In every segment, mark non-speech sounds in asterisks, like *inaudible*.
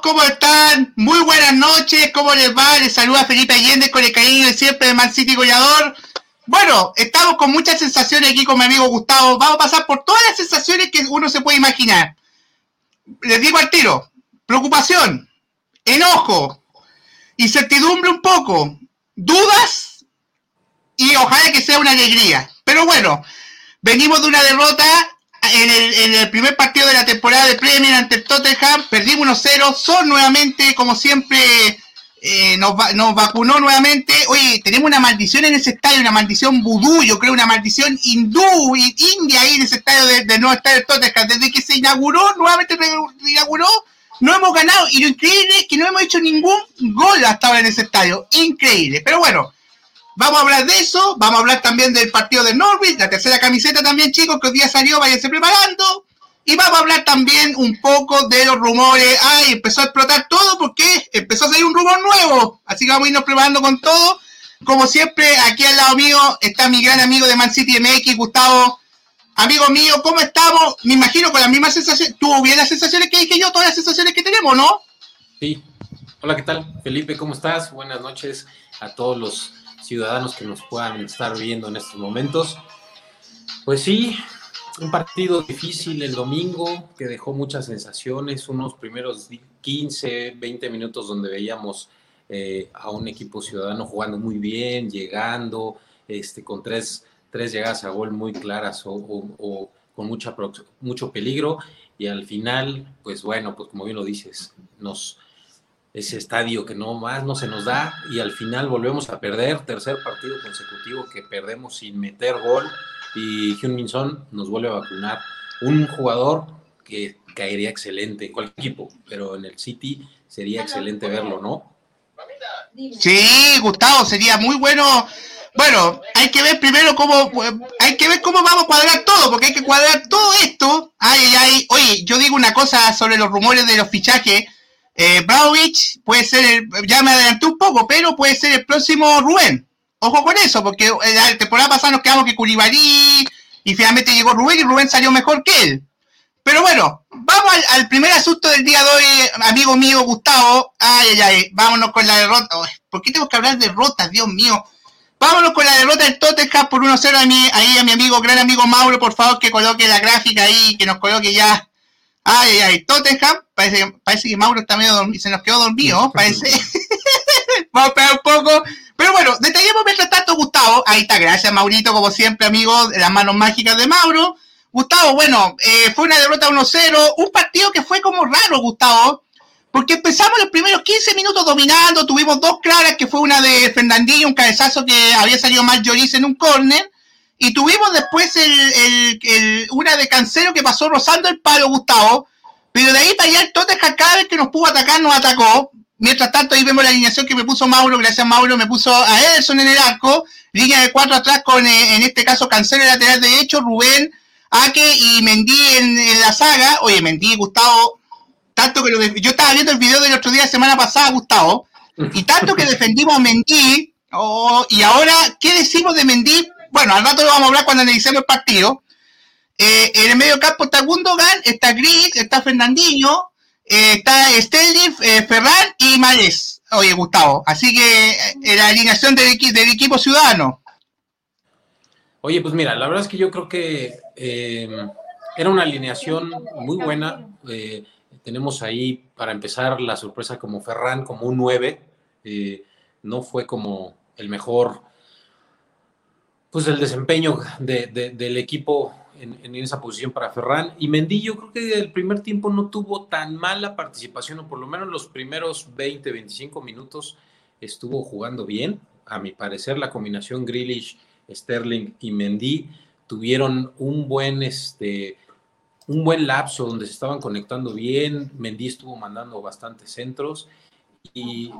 ¿cómo están? Muy buenas noches, ¿cómo les va? Les saluda Felipe Allende con el cariño de siempre de Man City Goleador. Bueno, estamos con muchas sensaciones aquí con mi amigo Gustavo. Vamos a pasar por todas las sensaciones que uno se puede imaginar. Les digo al tiro, preocupación, enojo, incertidumbre un poco, dudas y ojalá que sea una alegría. Pero bueno, venimos de una derrota en el, primer partido de la temporada de Premier ante el Tottenham, perdimos 1-0, Son nuevamente, como siempre, eh, nos, vacunó nuevamente. Oye, tenemos una maldición en ese estadio, una maldición vudú, yo creo, una maldición hindú, india ahí en ese estadio del de nuevo estadio de Tottenham. Desde que se inauguró, nuevamente inauguró, no hemos ganado. Y lo increíble es que no hemos hecho ningún gol hasta ahora en ese estadio. Increíble. Pero bueno, Vamos a hablar de eso, vamos a hablar también del partido de Norwich, la tercera camiseta también, chicos, que hoy día salió, váyanse preparando. Y vamos a hablar también un poco de los rumores. Ay, empezó a explotar todo porque empezó a salir un rumor nuevo. Así que vamos a irnos preparando con todo. Como siempre, aquí al lado mío está mi gran amigo de Man City MX, Gustavo. Amigo mío, ¿cómo estamos? Me imagino con las mismas sensaciones. ¿Tuvo bien las sensaciones que dije yo? Todas las sensaciones que tenemos, ¿no? Sí. Hola, ¿qué tal? Felipe, ¿cómo estás? Buenas noches a todos los ciudadanos que nos puedan estar viendo en estos momentos. Pues sí, un partido difícil el domingo que dejó muchas sensaciones, unos primeros 15, 20 minutos donde veíamos eh, a un equipo ciudadano jugando muy bien, llegando, este, con tres, tres llegadas a gol muy claras o, con mucha, mucho peligro y al final, pues bueno, pues como bien lo dices, nos, ese estadio que no más no se nos da y al final volvemos a perder, tercer partido consecutivo que perdemos sin meter gol y Hyun Min Son nos vuelve a vacunar. Un jugador que caería excelente en cualquier equipo, pero en el City sería excelente verlo, ¿no? Sí, Gustavo, sería muy bueno. Bueno, hay que ver primero cómo, hay que ver cómo vamos a cuadrar todo, porque hay que cuadrar todo esto. Ay, ay, ay. Oye, yo digo una cosa sobre los rumores de los fichajes eh, puede ser, el, ya me adelanté un poco, pero puede ser el próximo Rubén. Ojo con eso, porque eh, la temporada pasada nos quedamos que Culibarí y finalmente llegó Rubén y Rubén salió mejor que él. Pero bueno, vamos al, primer asunto del día de hoy, amigo mío Gustavo. Ay, ay, ay, vámonos con la derrota. ¿Por qué tengo que hablar de derrotas, Dios mío? Vámonos con la derrota del Tottenham por 1-0 a mi, ahí a mi amigo, gran amigo Mauro, por favor, que coloque la gráfica ahí, que nos coloque ya Ay, ay, ay, Tottenham, parece, parece que Mauro está medio dormido, se nos quedó dormido, parece. *laughs* Vamos a esperar un poco. Pero bueno, detallemos mientras tanto, Gustavo. Ahí está, gracias, Maurito, como siempre, amigo de las manos mágicas de Mauro. Gustavo, bueno, eh, fue una derrota 1-0, un partido que fue como raro, Gustavo, porque empezamos los primeros 15 minutos dominando, tuvimos dos claras, que fue una de Fernandinho, un cabezazo que había salido mal Lloris en un córner, y tuvimos después el, una de Cancelo que pasó rozando el palo, Gustavo. Pero de ahí para allá el Tottenham cada vez que nos pudo atacar nos atacó. Mientras tanto ahí vemos la alineación que me puso Mauro, gracias Mauro, me puso a Ederson en el arco, línea de cuatro atrás con eh, en este caso Cancelo lateral derecho, Rubén, Ake y Mendy en, la saga. Oye, Mendy, Gustavo, tanto que lo yo estaba viendo el video del otro día, semana pasada, Gustavo, y tanto que *laughs* defendimos a Mendy, oh, y ahora, ¿qué decimos de Mendy? Bueno, al rato lo vamos a hablar cuando analicemos el partido. Eh, en el medio campo está Gundogan, está Gris, está Fernandinho, eh, está Sterling, eh, Ferran y Mares. Oye, Gustavo. Así que la alineación del, del, equipo ciudadano. Oye, pues mira, la verdad es que yo creo que era una alineación muy buena. tenemos ahí, para empezar, la sorpresa como Ferran, como un 9. no fue como el mejor pues el desempeño del equipo en, esa posición para Ferran. Y Mendy, yo creo que el primer tiempo no tuvo tan mala participación, o por lo menos los primeros 20, 25 minutos estuvo jugando bien. A mi parecer, la combinación Grealish, Sterling y Mendy tuvieron un buen, este, un buen lapso donde se estaban conectando bien. Mendy estuvo mandando bastantes centros y,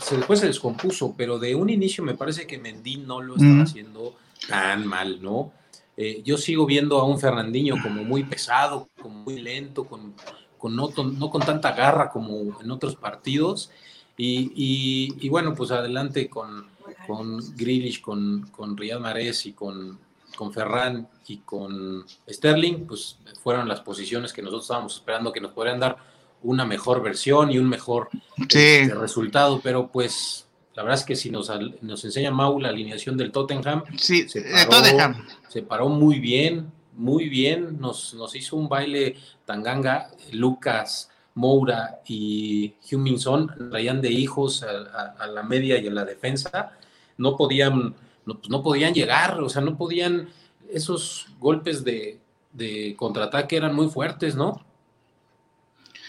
se, después se descompuso, pero de un inicio me parece que Mendy no lo estaba haciendo tan mal, ¿no? Eh, yo sigo viendo a un Fernandinho como muy pesado, como muy lento, con, con no, no, con tanta garra como en otros partidos. Y, y, bueno, pues adelante con, con Grealish, con, con Riyad Mahrez y con, con Ferran y con Sterling, pues fueron las posiciones que nosotros estábamos esperando que nos podrían dar una mejor versión y un mejor este, resultado, pero pues la verdad es que si nos, nos enseña Mau la alineación del Tottenham, sí, se, paró, se paró muy bien, muy bien, nos, nos hizo un baile tanganga, Lucas, Moura y Huminson traían de hijos a, la media y a la defensa, no podían, no, pues, no, podían llegar, o sea, no podían, esos golpes de, de contraataque eran muy fuertes, ¿no?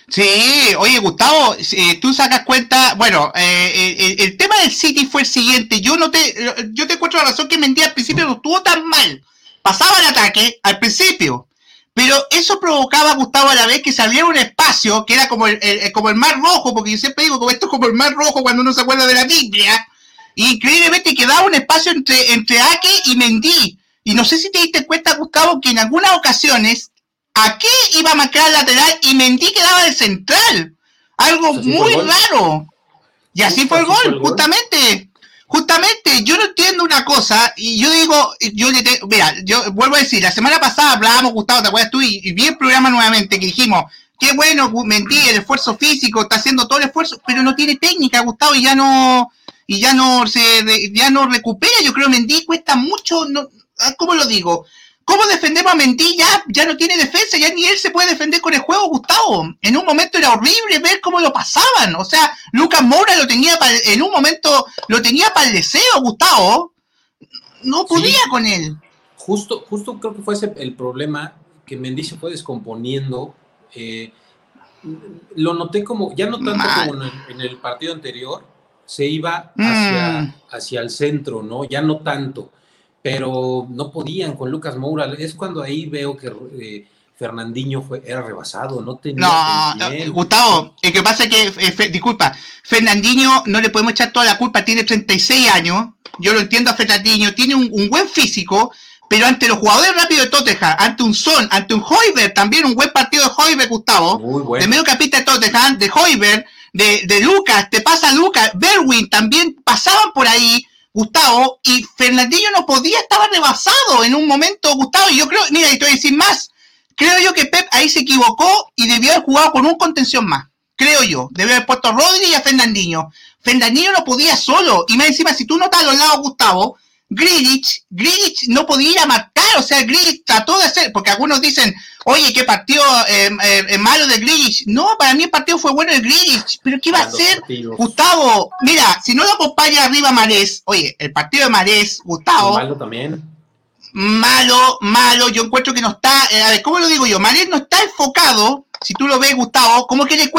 Sí, oye Gustavo, tú sacas cuenta, bueno, eh, el, tema del City fue el siguiente, yo no te, yo te encuentro la razón que Mendy al principio no estuvo tan mal, pasaba el ataque al principio, pero eso provocaba, Gustavo, a la vez que saliera un espacio que era como el, como el mar rojo, porque yo siempre digo, como esto es como el mar rojo cuando uno se acuerda de la Biblia, y increíblemente quedaba un espacio entre, entre Ake y Mendy, y no sé si te diste cuenta, Gustavo, que en algunas ocasiones Aquí iba a marcar lateral y Mendy quedaba de central. Algo muy raro. Y así fue el gol, justamente. Justamente, yo no entiendo una cosa, y yo digo, yo le mira, yo vuelvo a decir, la semana pasada hablábamos, Gustavo, ¿te acuerdas tú? Y, vi el programa nuevamente, que dijimos, qué bueno, Mendy, el esfuerzo físico, está haciendo todo el esfuerzo, pero no tiene técnica, Gustavo, y ya no, y ya no se, ya no recupera, yo creo, Mendy cuesta mucho, no, ¿cómo lo digo? ¿Cómo defendemos a Mendy? Ya, no tiene defensa, ya ni él se puede defender con el juego, Gustavo. En un momento era horrible ver cómo lo pasaban. O sea, Lucas Moura lo tenía en un momento, lo tenía para el deseo, Gustavo. No podía con él. Justo, justo creo que fue ese el problema, que Mendy se fue descomponiendo. Eh, lo noté como, ya no tanto como en el, partido anterior, se iba hacia, mm. hacia el centro, ¿no? Ya no tanto pero no podían con Lucas Moura. Es cuando ahí veo que eh, Fernandinho fue, era rebasado, no tenía. No, eh, Gustavo, el que pasa es que, eh, disculpa, Fernandinho no le podemos echar toda la culpa, tiene 36 años, yo lo entiendo a Fernandinho, tiene un, buen físico, pero ante los jugadores rápidos de Tottenham, ante un Son, ante un Hoiber, también un buen partido de Hoiber, Gustavo, Muy de medio capita de Tottenham, de Hoiber, de, de Lucas, te pasa Lucas, Berwin, también pasaban por ahí Gustavo, y Fernandinho no podía, estaba rebasado en un momento, Gustavo, y yo creo, mira, y te voy a decir más, creo yo que Pep ahí se equivocó y debió haber jugado con un contención más, creo yo, debió haber puesto a Rodri y a Fernandinho. Fernandinho no podía solo, y más encima, si tú notas a los lados, Gustavo, Grilich, Grilich no podía ir a marcar, o sea, Grilich trató de hacer, porque algunos dicen, oye, qué partido eh, eh, malo de Grilich. No, para mí el partido fue bueno de Grilich, pero ¿qué iba a hacer? Gustavo, mira, si no lo acompaña arriba Marés, oye, el partido de Marés, Gustavo. Malo también. Malo, malo, yo encuentro que no está, eh, a ver, ¿cómo lo digo yo? Marés no está enfocado, si tú lo ves, Gustavo, como que le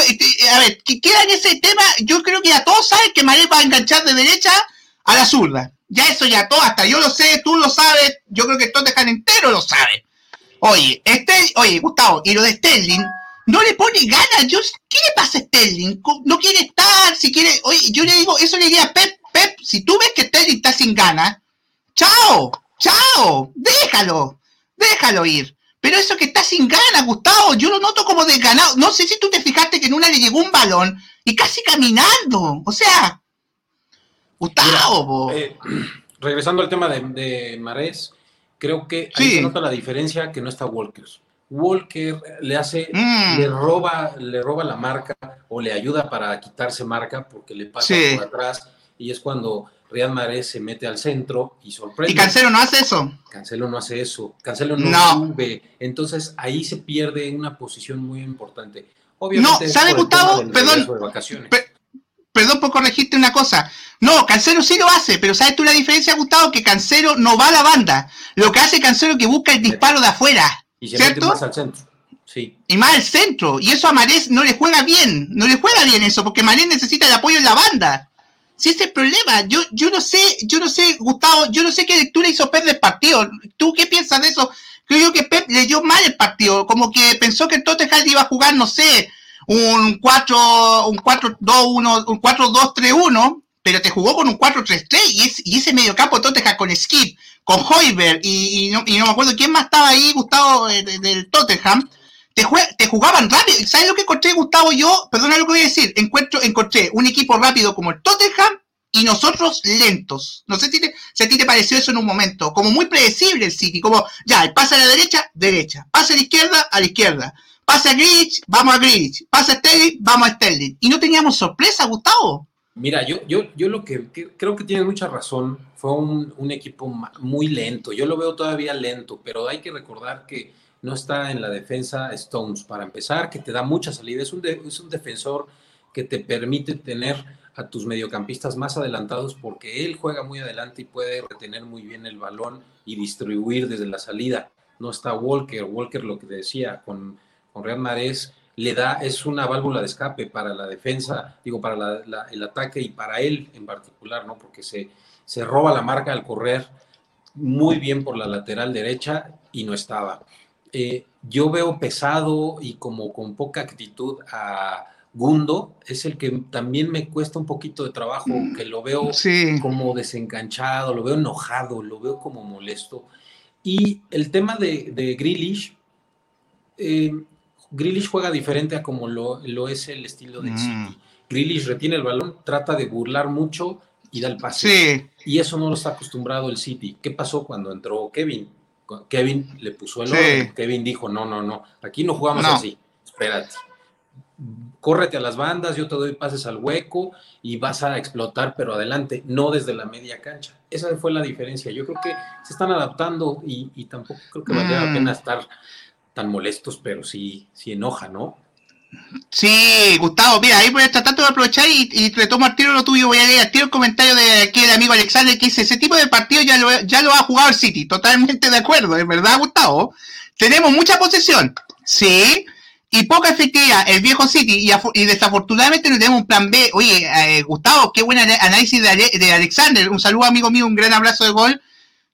a ver, que queda en ese tema, yo creo que ya todos saben que Marés va a enganchar de derecha a la zurda. Ya eso ya todo, hasta yo lo sé, tú lo sabes, yo creo que todo Tottenham entero lo sabe. Oye, este, oye, Gustavo, y lo de Sterling, no le pone ganas. ¿Qué le pasa a Sterling? No quiere estar, si quiere. Oye, yo le digo, eso le diría a Pep, Pep, si tú ves que Sterling está sin ganas, chao, chao, déjalo, déjalo ir. Pero eso que está sin ganas, Gustavo, yo lo noto como desganado. No sé si tú te fijaste que en una le llegó un balón y casi caminando. O sea, Gustavo. Eh, *clears throat* regresando al tema de, de Marés, creo que ahí se nota la diferencia que no está Walker. Walker le hace, mm. le roba, le roba la marca o le ayuda para quitarse marca porque le pasa por atrás y es cuando Riyad Marés se mete al centro y sorprende. Y Cancelo no hace eso. Cancelo no hace eso. Cancelo no, sube. Entonces ahí se pierde una posición muy importante. Obviamente, no, ¿sabe Gustavo? Perdón. Perdón por corregirte una cosa. No, Cancelo sí lo hace, pero ¿sabes tú la diferencia, Gustavo? Que Cancelo no va a la banda. Lo que hace Cancelo es que busca el disparo de afuera. Y se ¿cierto? más al centro. Sí. Y más al centro. Y eso a Marés no le juega bien. No le juega bien eso, porque Marés necesita el apoyo en la banda. Si ese es el problema. Yo, yo no sé, yo no sé, Gustavo, yo no sé qué lectura hizo Pep del partido. ¿Tú qué piensas de eso? Creo que Pep leyó mal el partido. Como que pensó que Tottenham iba a jugar, no sé, un 4, un 4-2-1, un 4-2-3-1 pero te jugó con un 4-3-3 y, ese mediocampo Tottenham con Skip, con Hoiberg y, no, me acuerdo quién más estaba ahí, Gustavo, eh, del Tottenham, te, te jugaban rápido. ¿Sabes lo que encontré, Gustavo? Yo, perdona lo que voy a decir, encuentro, encontré un equipo rápido como el Tottenham y nosotros lentos. No sé si, si a ti te pareció eso en un momento, como muy predecible el City, como ya, el pase a la derecha, derecha, pase a la izquierda, a la izquierda Pase a vamos a Grich. Pase a Sterling, vamos a Sterling. Y no teníamos sorpresa, Gustavo. Mira, yo, yo, yo lo que, creo que tienes mucha razón, fue un, un, equipo muy lento. Yo lo veo todavía lento, pero hay que recordar que no está en la defensa Stones. Para empezar, que te da mucha salida. Es un, es un defensor que te permite tener a tus mediocampistas más adelantados porque él juega muy adelante y puede retener muy bien el balón y distribuir desde la salida. No está Walker. Walker, lo que decía, con, con Real Marés le da, es una válvula de escape para la defensa, digo, para el ataque y para él en particular, ¿no? Porque se, se roba la marca al correr muy bien por la lateral derecha y no estaba. Eh, yo veo pesado y como con poca actitud a Gundo, es el que también me cuesta un poquito de trabajo, que lo veo como desenganchado, lo veo enojado, lo veo como molesto. Y el tema de, de Grealish, eh, Grealish juega diferente a como lo, lo es el estilo de mm. City. Grealish retiene el balón, trata de burlar mucho y da el pase. Y eso no lo está acostumbrado el City. ¿Qué pasó cuando entró Kevin? Kevin le puso el orden. Kevin dijo, no, no, no, aquí no jugamos así. Espérate. Córrete a las bandas, yo te doy pases al hueco y vas a explotar, pero adelante, no desde la media cancha. Esa fue la diferencia. Yo creo que se están adaptando y, tampoco creo que valga la mm. pena estar tan molestos, pero sí, sí enoja, ¿no? Sí, Gustavo, mira, ahí voy a tratar de aprovechar y, y retomo al tiro lo tuyo, voy a leer al tiro el comentario de aquí el amigo Alexander que dice, ese tipo de partido ya lo, ya lo ha jugado el City, totalmente de acuerdo, es verdad, Gustavo. Tenemos mucha posesión, sí, y poca efectividad, el viejo City, y, desafortunadamente no tenemos un plan B. Oye, eh, Gustavo, qué buen análisis de, de Alexander, un saludo amigo mío, un gran abrazo de gol.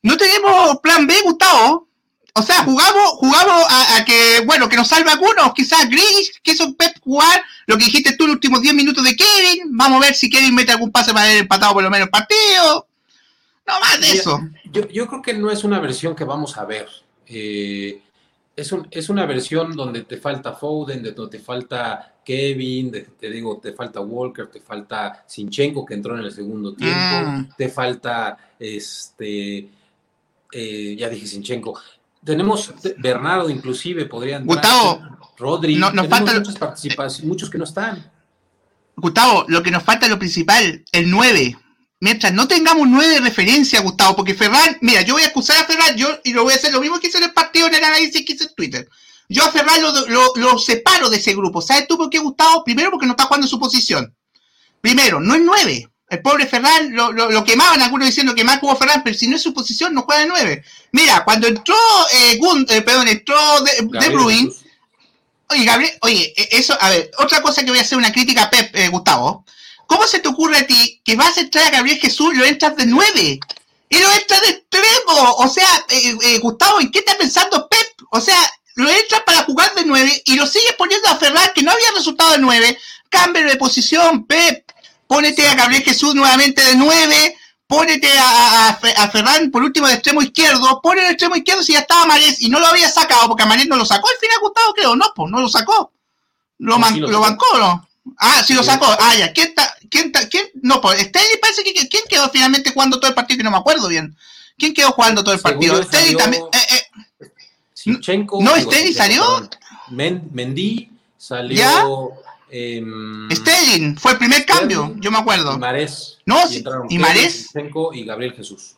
No tenemos plan B, Gustavo, o sea, jugamos, jugamos a, que, bueno, que nos salve algunos, quizás Gris, que eso Pep jugar, lo que dijiste tú los últimos 10 minutos de Kevin, vamos a ver si Kevin mete algún pase para haber empatado por lo menos el partido. No más de eso. Yo, yo, creo que no es una versión que vamos a ver. Eh, es, un, es una versión donde te falta Foden, donde te falta Kevin, te digo, te falta Walker, te falta Sinchenko que entró en el segundo tiempo, mm. te falta este eh, ya dije Sinchenko, tenemos Bernardo, inclusive, podrían. Gustavo. Rodri. No, nos falta muchas participaciones, muchos que no están. Gustavo, lo que nos falta es lo principal, el 9. Mientras no tengamos 9 de referencia, Gustavo, porque Ferran, mira, yo voy a acusar a Ferran, yo, y lo voy a hacer lo mismo que hice en el partido en el análisis que hice en Twitter. Yo a Ferran lo, lo, lo separo de ese grupo. ¿Sabes tú por qué, Gustavo? Primero, porque no está jugando en su posición. Primero, no es 9. El pobre Ferran lo, lo, quemaban, algunos diciendo que más jugó Ferran, pero si no es su posición, no juega de nueve. Mira, cuando entró eh, eh perdón, entró De, de Bruin, oye, Gabriel, oye, e, eso, a ver, otra cosa que voy a hacer una crítica a Pep, eh, Gustavo. ¿Cómo se te ocurre a ti que vas a entrar a Gabriel Jesús y lo entras de nueve? Y lo entras de extremo. O sea, eh, eh, Gustavo, ¿en qué está pensando Pep? O sea, lo entras para jugar de nueve y lo sigues poniendo a Ferran, que no había resultado de nueve. Cambio de posición, Pep Pónete a Gabriel Jesús nuevamente de 9, pónete a, a, Ferran por último de extremo izquierdo, pone el extremo izquierdo si ya estaba Marés y no lo había sacado, porque Marés no lo sacó al final Gustavo, creo, no, pues no lo sacó. Lo, lo, bancó, ¿no? Ah, sí lo sacó. Ah, ya. ¿Quién está? ¿Quién está? ¿Quién? No, pues Steady parece que ¿quién quedó finalmente jugando todo el partido? Que no me acuerdo bien. ¿Quién quedó jugando todo el partido? Steady también. Eh, eh. ¿No Steady salió? Mendy salió. Eh, fue el primer cambio, yo me acuerdo. Y Marés. No, y, Marés. y Gabriel Jesús.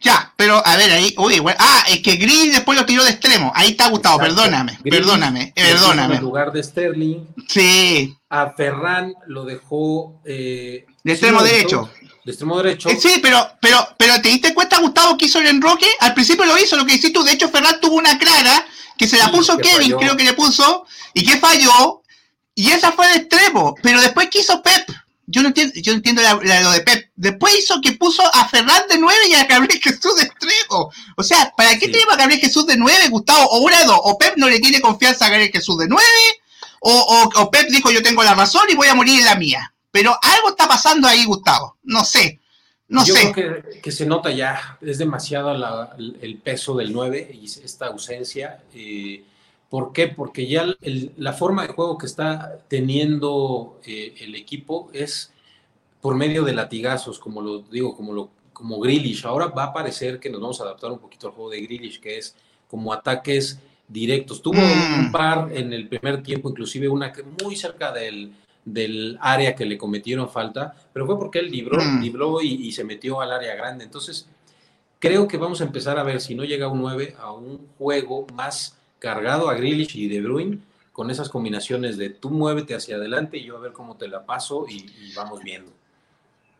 Ya, pero a ver, ahí, uy, ah, es que Gris después lo tiró de extremo. Ahí está Gustavo, perdóname, perdóname, perdóname. En lugar de Sterling. Sí. A Ferran lo dejó. Eh, de extremo derecho. De extremo derecho. Eh, sí, pero, pero, pero ¿te diste cuenta, Gustavo, que hizo el enroque? Al principio lo hizo, lo que hiciste tú. De hecho, Ferran tuvo una clara que se la puso Kevin, creo que le puso, y que falló, y esa fue de extremo. Pero después que hizo Pep, yo no entiendo, yo entiendo lo de Pep. Después hizo que puso a Ferran de 9 y a Gabriel Jesús de extremo. O sea, ¿para qué tenemos a Gabriel Jesús de 9, Gustavo? O una dos, o Pep no le tiene confianza a Gabriel Jesús de 9, o, o, Pep dijo yo tengo la razón y voy a morir en la mía. Pero algo está pasando ahí, Gustavo. No sé. No yo sé. Creo que, que, se nota ya, es demasiado el peso del 9 y esta ausencia. Eh, ¿Por qué? Porque ya la forma de juego que está teniendo eh, el equipo es por medio de latigazos, como lo digo, como lo como Grealish. Ahora va a parecer que nos vamos a adaptar un poquito al juego de Grealish, que es como ataques directos. Tuvo un mm. par en el primer tiempo, inclusive una que muy cerca del, del área que le cometieron falta, pero fue porque él libró, mm. y, se metió al área grande. Entonces, creo que vamos a empezar a ver, si no llega un 9, a un juego más cargado a Grealish y De Bruyne, con esas combinaciones de tú muévete hacia adelante y yo a ver cómo te la paso y, vamos viendo.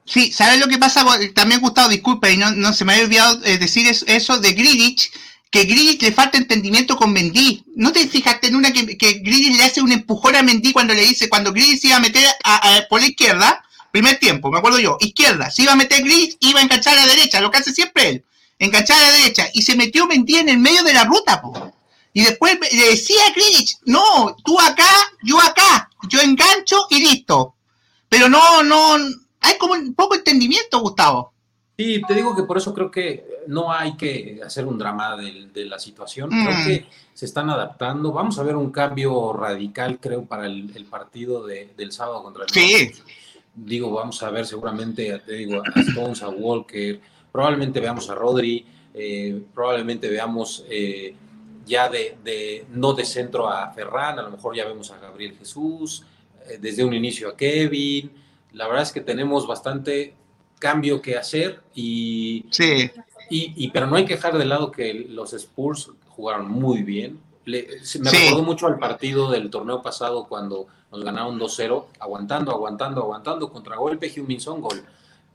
Sí, ¿sabes lo que pasa? También, Gustavo, disculpa, y no, no se me había olvidado eh, decir eso de Grealish, que Grealish le falta entendimiento con Mendy. ¿No te fijaste en una que, que le hace un empujón a Mendy cuando le dice, cuando Grealish iba a meter por la izquierda, primer tiempo, me acuerdo yo, izquierda, se iba a meter Grealish, iba a enganchar a la derecha, lo que hace siempre él, enganchar a la derecha, y se metió Mendy en el medio de la ruta, po. Y después le decía a no, tú acá, yo acá, yo engancho y listo. Pero no, no, hay como un poco entendimiento, Gustavo. Sí, te digo que por eso creo que no hay que hacer un drama de, la situación. Creo mm. que se están adaptando. Vamos a ver un cambio radical, creo, para el, partido del sábado contra el Sí. Digo, vamos a ver seguramente, te digo, a Stones, a Walker, probablemente veamos a Rodri, eh, probablemente veamos eh, ya de, no de centro a Ferran, a lo mejor ya vemos a Gabriel Jesús, eh, desde un inicio a Kevin. La verdad es que tenemos bastante cambio que hacer y, sí. y, pero no hay que dejar de lado que los Spurs jugaron muy bien. me recordó mucho al partido del torneo pasado cuando nos ganaron 2-0, aguantando, aguantando, aguantando, contra golpe Huminson, gol.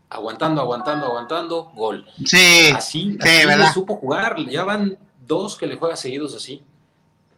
Aguantando, aguantando, aguantando, gol. Sí, así, así supo jugar. Ya van dos que le juega seguidos así.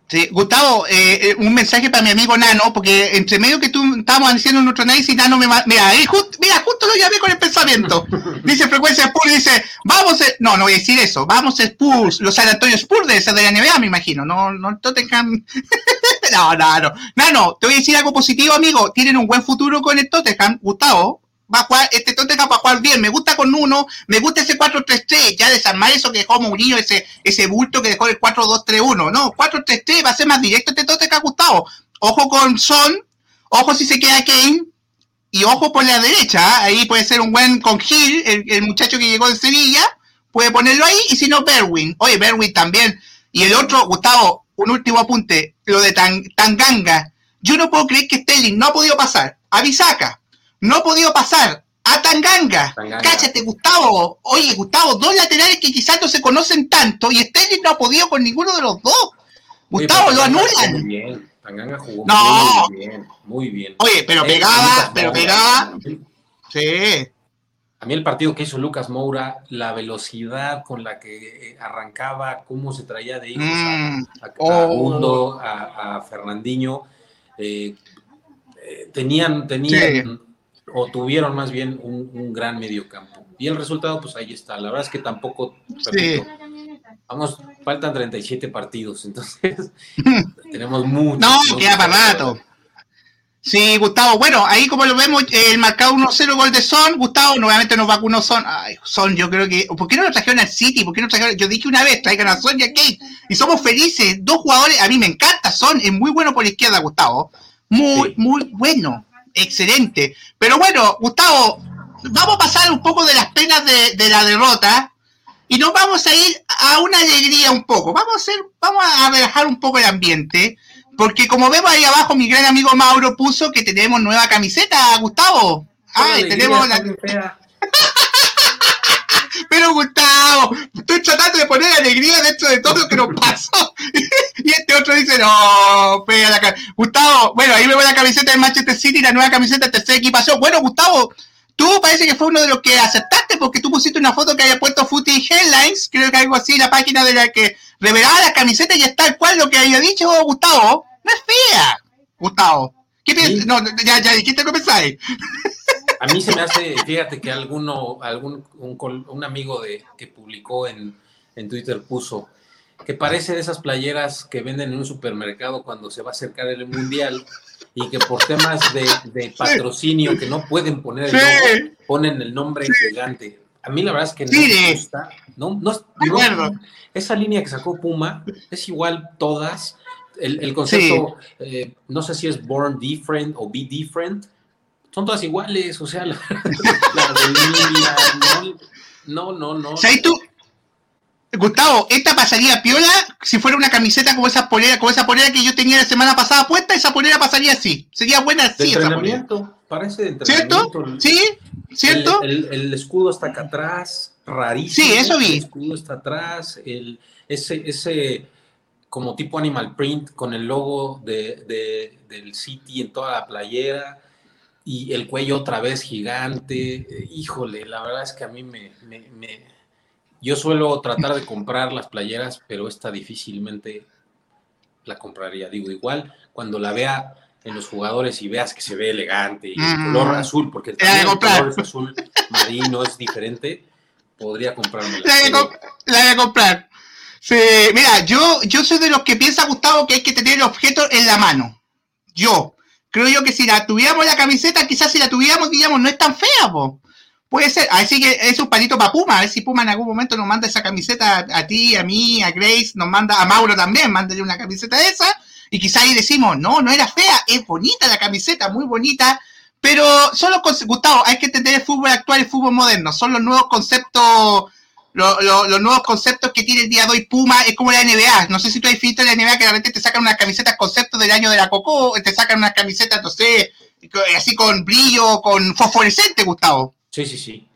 Sí, Gustavo, eh, eh, un mensaje para mi amigo Nano, porque entre medio que tú estábamos haciendo nuestro análisis, Nano me mira, mira, justo lo llamé con el pensamiento. *laughs* Dice frecuencia Spurs, dice, vamos, eh, no, no voy a decir eso, vamos Spurs, los San Antonio Spurs de esa de la NBA, me imagino, no, no Tottenham. *laughs* no, no, no. Nano, te voy a decir algo positivo, amigo, tienen un buen futuro con el Tottenham, Gustavo, va a jugar, este Tottenham va a jugar bien, me gusta con uno, me gusta ese 4-3-3, ya desarmar eso que dejó Mourinho, ese, ese bulto que dejó el 4-2-3-1, no, 4-3-3 va a ser más directo este Tottenham, Gustavo, ojo con Son, ojo si se queda Kane, y ojo por la derecha, ¿ah? ahí puede ser un buen con Gil, el, muchacho que llegó de Sevilla, puede ponerlo ahí, y si no, Berwin, oye, Berwin también, y el otro, Gustavo, un último apunte, lo de Tanganga, yo no puedo creer que Sterling no ha podido pasar. A Bisaca, no ha podido pasar a Tanganga. Cállate, Gustavo. Oye, Gustavo, dos laterales que quizás no se conocen tanto y Sterling no ha podido con ninguno de los dos. Gustavo, lo anulan. Muy bien. Tanganga jugó muy bien, muy bien. Oye, pero eh, pegaba, pero pegaba. Sí. A mí el partido que hizo Lucas Moura, la velocidad con la que eh, arrancaba, cómo se traía de hijos a, mm. a, oh. a, Fernandinho, eh, tenían, tenían o tuvieron más bien un, gran mediocampo. Y el resultado, pues ahí está. La verdad es que tampoco, vamos, faltan 37 partidos, entonces *laughs* tenemos mucho. No, queda para rato. Sí, Gustavo, bueno, ahí como lo vemos, el marcado 1-0 gol de Son, Gustavo nuevamente nos vacunó Son, ay, Son, yo creo que, ¿por qué no lo trajeron al City? ¿Por qué no trajeron? Yo dije una vez, traigan a Son y a Kate, y somos felices, dos jugadores, a mí me encanta Son, es muy bueno por la izquierda, Gustavo, muy, muy bueno excelente. Pero bueno, Gustavo, vamos a pasar un poco de las penas de, la derrota y nos vamos a ir a una alegría un poco. Vamos a hacer, vamos a relajar un poco el ambiente, porque como vemos ahí abajo, mi gran amigo Mauro puso que tenemos nueva camiseta, Gustavo. Ay, tenemos la. Pero Gustavo, estoy tratando de poner alegría dentro de todo lo que nos pasó. *laughs* y este otro dice, no, pega la Gustavo, bueno, ahí veo la camiseta de Manchester City, la nueva camiseta de tercera equipación. Bueno, Gustavo, tú parece que fue uno de los que aceptaste porque tú pusiste una foto que haya puesto Footy Headlines, creo que algo así, la página de la que revelaba la camiseta y está tal cual lo que había dicho Gustavo. No es fea, Gustavo. ¿Qué piensas? No, ya, ya que pensáis. *laughs* A mí se me hace, fíjate que alguno, algún, un, amigo de, que publicó en, Twitter puso que parece de esas playeras que venden en un supermercado cuando se va a acercar el mundial y que por temas de, patrocinio que no pueden poner el nombre, ponen el nombre gigante. A mí la verdad es que no me gusta. No, no, esa línea que sacó Puma es igual todas. El, concepto, eh, no sé si es Born Different o Be Different, son todas iguales, o sea, *laughs* la, de no, no, no. ¿Sabes tú? Gustavo, esta pasaría piola si fuera una camiseta como esa polera, como esa polera que yo tenía la semana pasada puesta, esa polera pasaría así. Sería buena así esa polera. Parece de ¿Cierto? Sí, ¿cierto? El, escudo está acá atrás, rarísimo. Sí, eso vi. El escudo está atrás, el, ese, ese como tipo animal print con el logo de, del City en toda la playera y el cuello otra vez gigante. Híjole, la verdad es que a mí me yo suelo tratar de comprar las playeras, pero esta difícilmente la compraría. Digo, igual cuando la vea en los jugadores y veas que se ve elegante y el color azul, porque el, color es azul marino, es diferente, podría comprarme la voy a comprar. mira, yo, yo soy de los que piensa, Gustavo, que hay que tener el objeto en la mano. Yo. Creo yo que si la tuviéramos la camiseta, quizás si la tuviéramos, digamos, no es tan fea, po. Puede ser, así que es un palito para Puma, a ver si Puma en algún momento nos manda esa camiseta a, ti, a mí, a Grace, nos manda a Mauro también, mándale una camiseta de esa, y quizá ahí decimos, no, no era fea, es bonita la camiseta, muy bonita, pero son los Gustavo, hay que entender el fútbol actual y el fútbol moderno, son los nuevos conceptos, los nuevos conceptos que tiene el día de hoy Puma, es como la NBA, no sé si tú has visto la NBA que de repente te sacan unas camisetas conceptos del año de la Coco, te sacan unas camisetas, no sé, así con brillo, con fosforescente, Gustavo. Sí, sí, sí.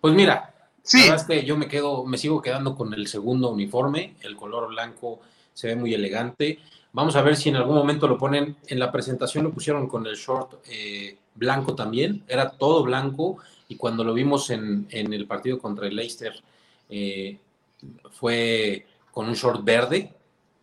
Pues mira, verdad es que yo me quedo, me sigo quedando con el segundo uniforme, el color blanco se ve muy elegante. Vamos a ver si en algún momento lo ponen, en la presentación lo pusieron con el short eh, blanco también, era todo blanco y cuando lo vimos en, el partido contra el Leicester eh, fue con un short verde,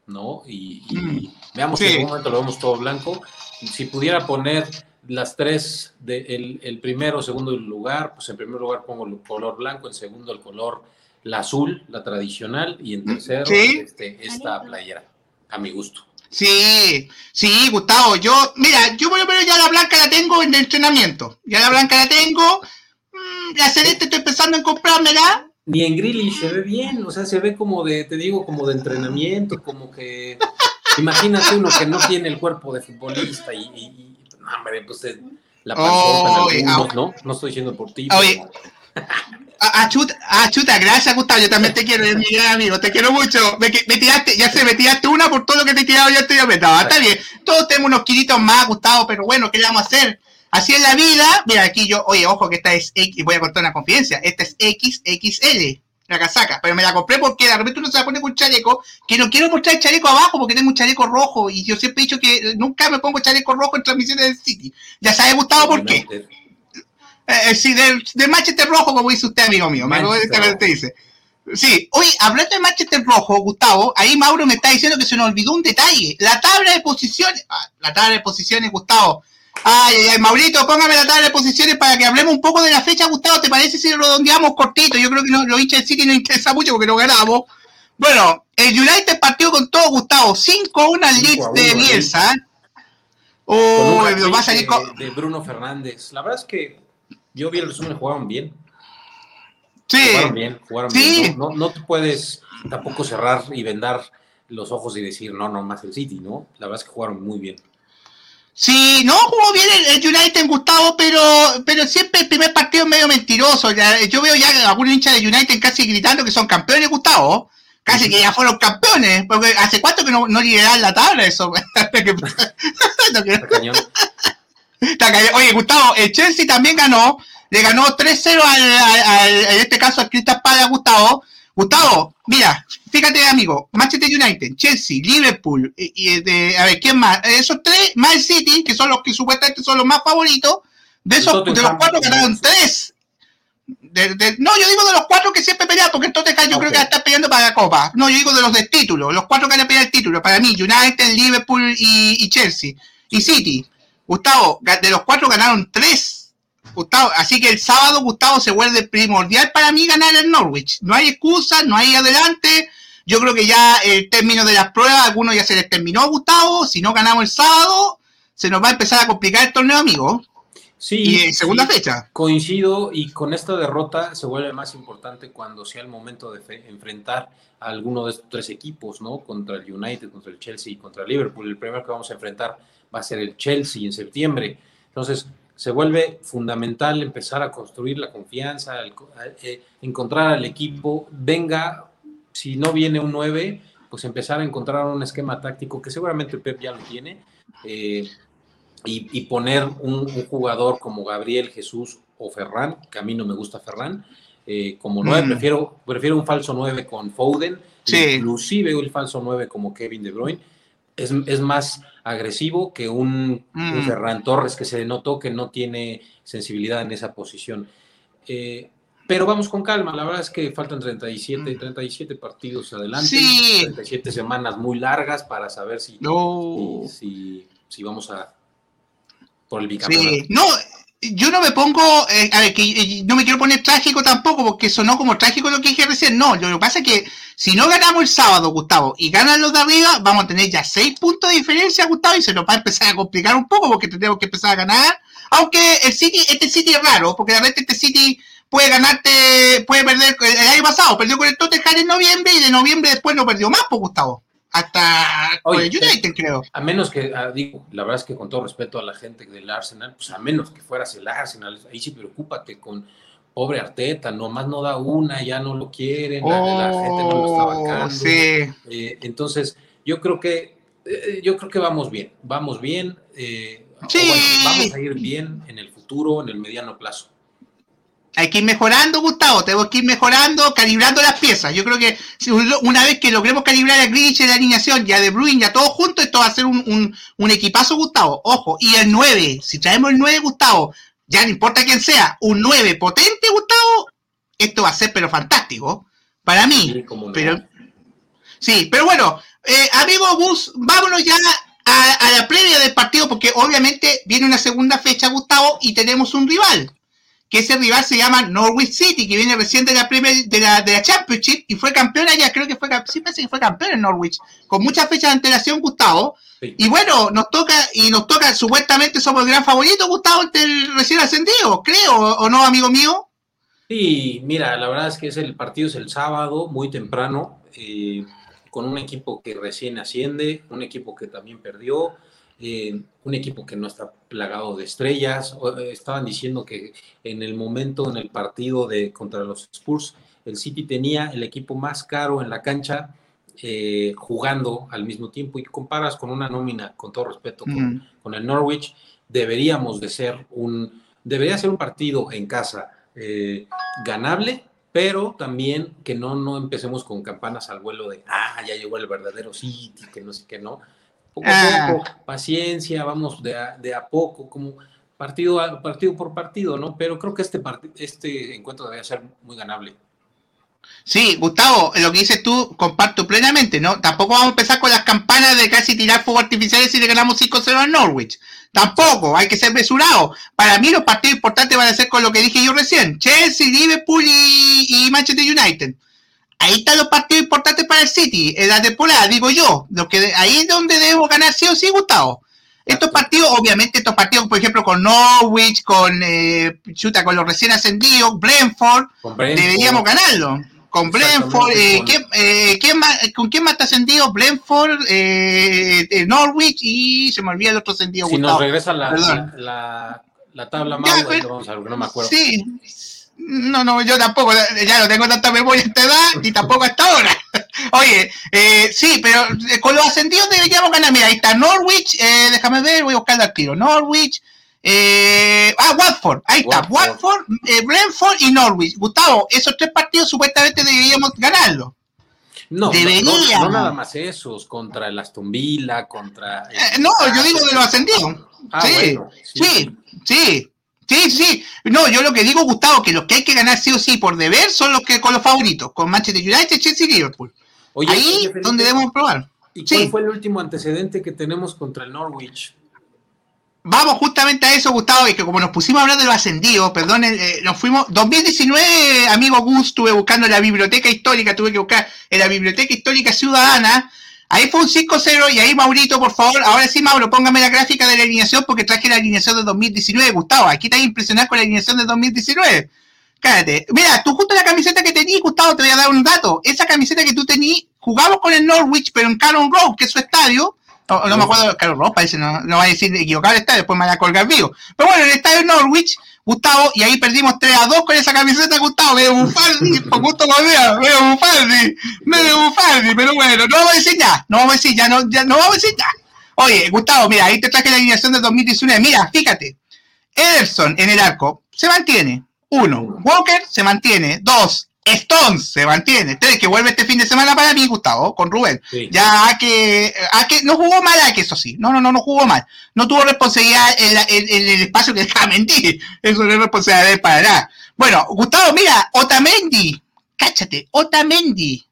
¿no? Y, mm. veamos si en algún momento lo vemos todo blanco. Si pudiera poner las tres, de el, primero, segundo lugar, pues en primer lugar pongo el color blanco, en segundo el color la azul, la tradicional, y en tercero este, esta playera, a mi gusto. Sí, sí, Gustavo, yo, mira, yo por ya la blanca la tengo en el entrenamiento, ya la blanca la tengo, mm, la celeste estoy pensando en comprármela. Ni en Grilly se ve bien, o sea, se ve como de, te digo, como de entrenamiento, como que, imagínate uno que no tiene el cuerpo de futbolista y hombre, pues eh, la panzota ¿no? No estoy diciendo por ti. Oye, a, chuta, gracias Gustavo, yo también te quiero, mi gran amigo, te quiero mucho. Me, tiraste, ya sé, me tiraste una por todo lo que te he tirado yo estoy apretado. Está bien, todos tenemos unos kilitos más, Gustavo, pero bueno, ¿qué le vamos a hacer? Así es la vida. Mira, aquí yo, oye, ojo que esta es X, voy a contar una confidencia, esta es XXL la casaca, pero me la compré porque de repente uno se la pone con chaleco, que no quiero mostrar el chaleco abajo porque tengo un chaleco rojo y yo siempre he dicho que nunca me pongo chaleco rojo en transmisiones del City. Ya se ha gustado por qué. Eh, sí, del, Manchester rojo, como dice usted, amigo mío. Me te dice. Sí, oye, hablando de Manchester rojo, Gustavo, ahí Mauro me está diciendo que se nos olvidó un detalle. La tabla de posiciones, ah, la tabla de posiciones, Gustavo, Ay, ay, ay, Maurito, póngame la tabla de posiciones para que hablemos un poco de la fecha, Gustavo. ¿Te parece si lo redondeamos cortito? Yo creo que no, lo hincha el City no interesa mucho porque no ganamos. Bueno, el United partió con todo, Gustavo. 5-1 al Leeds de Bielsa. Oh, va a salir con... de, Bruno Fernández. La verdad es que yo vi el resumen, jugaron bien. Sí. Jugaron bien, jugaron bien. No, no, te puedes tampoco cerrar y vendar los ojos y decir, no, no, más el City, ¿no? La verdad es que jugaron muy bien. Sí, no jugó bien el, United, Gustavo, pero, pero siempre el primer partido es medio mentiroso. yo veo ya algunos hinchas de United casi gritando que son campeones, Gustavo. Casi que ya fueron campeones. Porque hace cuánto que no, no lideran la tabla eso. *laughs* Oye, Gustavo, el Chelsea también ganó. Le ganó 3-0 al, en este caso al Crystal Palace, Gustavo. Gustavo, mira, fíjate, amigo, Manchester United, Chelsea, Liverpool, y, de, a ver, ¿quién más? Esos tres, más el City, que son los que supuestamente son los más favoritos, de esos, de los cuatro ganaron tres. no, yo digo de los cuatro que siempre pelean, porque Tottenham yo creo que está peleando para la Copa. No, yo digo de los de título, los cuatro que van a pelear el título. Para mí, United, Liverpool y, y Chelsea. Y City. Gustavo, de los cuatro ganaron tres Gustavo, así que el sábado, Gustavo, se vuelve primordial para mí ganar el Norwich. No hay excusa, no hay adelante. Yo creo que ya el término de las pruebas, algunos ya se les terminó, Gustavo. Si no ganamos el sábado, se nos va a empezar a complicar el torneo, amigo. Sí. Y en segunda fecha. Coincido, y con esta derrota se vuelve más importante cuando sea el momento de enfrentar a alguno de estos tres equipos, ¿no? Contra el United, contra el Chelsea y contra el Liverpool. El primero que vamos a enfrentar va a ser el Chelsea en septiembre. Entonces, se vuelve fundamental empezar a construir la confianza, eh, encontrar al equipo, venga si no viene un 9, pues empezar a encontrar un esquema táctico que seguramente Pep ya lo tiene. Eh, y, poner un, jugador como Gabriel Jesús o Ferran, que a mí no me gusta Ferran, eh, como 9, mm. prefiero, prefiero un falso 9 con Foden, inclusive el falso 9 como Kevin De Bruyne, es, más agresivo que un, mm. Ferran Torres que se notó que no tiene sensibilidad en esa posición. Eh, pero vamos con calma, la verdad es que faltan 37, 37 mm. partidos adelante, 37 semanas muy largas para saber si, si, si, vamos a por el bicampeonato. No, yo no me pongo, eh, a ver, que eh, no me quiero poner trágico tampoco, porque sonó como trágico lo que dije recién. No, lo que pasa es que si no ganamos el sábado, Gustavo, y ganan los de arriba, vamos a tener ya seis puntos de diferencia, Gustavo, y se nos va a empezar a complicar un poco porque tenemos que empezar a ganar. Aunque el City, este City es raro, porque de repente este City puede ganarte, puede perder, el año pasado perdió con el Tottenham en noviembre y de noviembre después no perdió más, pues Gustavo hasta con el United, creo. A menos que, ah, digo, la verdad es que con todo respeto a la gente del Arsenal, pues a menos que fueras el Arsenal, ahí sí preocúpate con pobre Arteta, nomás no da una, ya no lo quieren, la, gente no lo está oh, bancando. Sí. Eh, entonces, yo creo que eh, yo creo que vamos bien, vamos bien, eh, vamos a ir bien en el futuro, en el mediano plazo hay que ir mejorando, Gustavo, tenemos que ir mejorando, calibrando las piezas. Yo creo que una vez que logremos calibrar a en la alineación, ya de Bruin, ya todos juntos, esto va a ser un, equipazo, Gustavo. Ojo, y el 9, si traemos el 9, Gustavo, ya no importa quién sea, un 9 potente, Gustavo, esto va a ser pero fantástico. Para mí. Sí, pero, sí, pero bueno, eh, amigo Gus, vámonos ya a, a la previa del partido, porque obviamente viene una segunda fecha, Gustavo, y tenemos un rival que ese rival se llama Norwich City, que viene recién de la, Premier, de la, de la Championship y fue campeón allá, creo que fue, sí que fue campeón en Norwich, con muchas fechas de antelación, Gustavo. Y bueno, nos toca, y nos toca, supuestamente somos el gran favorito, Gustavo, el recién ascendido, creo, ¿o no, amigo mío? Sí, mira, la verdad es que es el partido es el sábado, muy temprano, eh, con un equipo que recién asciende, un equipo que también perdió, eh, un equipo que no está plagado de estrellas. Eh, estaban diciendo que en el momento, en el partido de contra los Spurs, el City tenía el equipo más caro en la cancha eh, jugando al mismo tiempo y comparas con una nómina, con todo respeto, con, el Norwich, deberíamos de ser un, debería ser un partido en casa ganable, pero también que no, no empecemos con campanas al vuelo de, ah, ya llegó el verdadero City, que no sé qué, no poco a ah. paciencia, vamos de a, de a poco, como partido, a, partido por partido, ¿no? Pero creo que este, este encuentro debería ser muy ganable. Sí, Gustavo, lo que dices tú comparto plenamente, ¿no? Tampoco vamos a empezar con las campanas de casi tirar fuego artificiales si le ganamos 5-0 a Norwich. Tampoco, hay que ser mesurado. Para mí los partidos importantes van a ser con lo que dije yo recién, Chelsea, Liverpool y Manchester United ahí están los partidos importantes para el City en la temporada, digo yo. Lo que ahí es donde debemos ganar sí o sí, Gustavo. Estos partidos, obviamente, estos partidos, por ejemplo, con Norwich, con eh, chuta, con los recién ascendidos, Brentford, deberíamos ganarlo. Con Brentford, eh, eh, ¿con quién más está ascendido? Brentford, eh, Norwich y se me olvida el otro ascendido. Si nos regresa la, la, la, tabla más, pues, vamos a ver, no me acuerdo. Sí, no, no, yo tampoco, ya no tengo tanta memoria a esta edad y tampoco hasta ahora. *laughs* Oye, eh, sí, pero eh, con los ascendidos deberíamos ganar. Mira, ahí está Norwich, eh, déjame ver, voy a buscar el tiro. Norwich, eh, ah, Watford, ahí está, Watford, Brentford y Norwich. Gustavo, esos tres partidos supuestamente deberíamos ganarlos. No, deberíamos. No, nada más esos, contra el Aston Villa, contra... no, yo digo de los ascendidos. Ah, sí, sí, sí. Sí, sí. No, yo lo que digo, Gustavo, que los que hay que ganar sí o sí por deber son los que con los favoritos, con Manchester United, Chelsea y Liverpool. Ahí es donde debemos probar. ¿Y cuál fue el último antecedente que tenemos contra el Norwich? Vamos justamente a eso, Gustavo, y que como nos pusimos a hablar de los ascendidos, perdón, eh, nos fuimos, 2019, amigo Gus, estuve buscando en la biblioteca histórica, tuve que buscar en la biblioteca histórica ciudadana, Ahí fue un 5-0 y ahí Maurito, por favor, ahora sí Mauro, póngame la gráfica de la alineación porque traje la alineación de 2019, Gustavo. Aquí te a impresionar con la alineación de 2019. Cállate. Mira, tú justo la camiseta que tenías, Gustavo, te voy a dar un dato. Esa camiseta que tú tenías, jugamos con el Norwich, pero en Caron Road, que es su estadio. No, no me acuerdo, Caron Road, parece, no, no va a decir equivocar el estadio, después me van a colgar vivo. Pero bueno, el estadio Norwich, Gustavo, y ahí perdimos 3 a 2 con esa camiseta, Gustavo, medio bufardi, por *laughs* gusto días, medio bufardi, medio bufardi, pero bueno, no vamos a decir ya, no vamos a decir ya, no, ya, no vamos a decir ya. Oye, Gustavo, mira, ahí te traje la alineación de 2019, mira, fíjate, Ederson en el arco se mantiene, uno, Walker se mantiene, dos, Stones se mantiene. Tres, que vuelve este fin de semana para mí, Gustavo, con Rubén. Ya que, a que no jugó mal, a que eso sí. No, no, no, no jugó mal. No tuvo responsabilidad en, el espacio que *laughs* dejaba mentir. Eso no es responsabilidad para nada. Bueno, Gustavo, mira, Otamendi. Cáchate, Otamendi.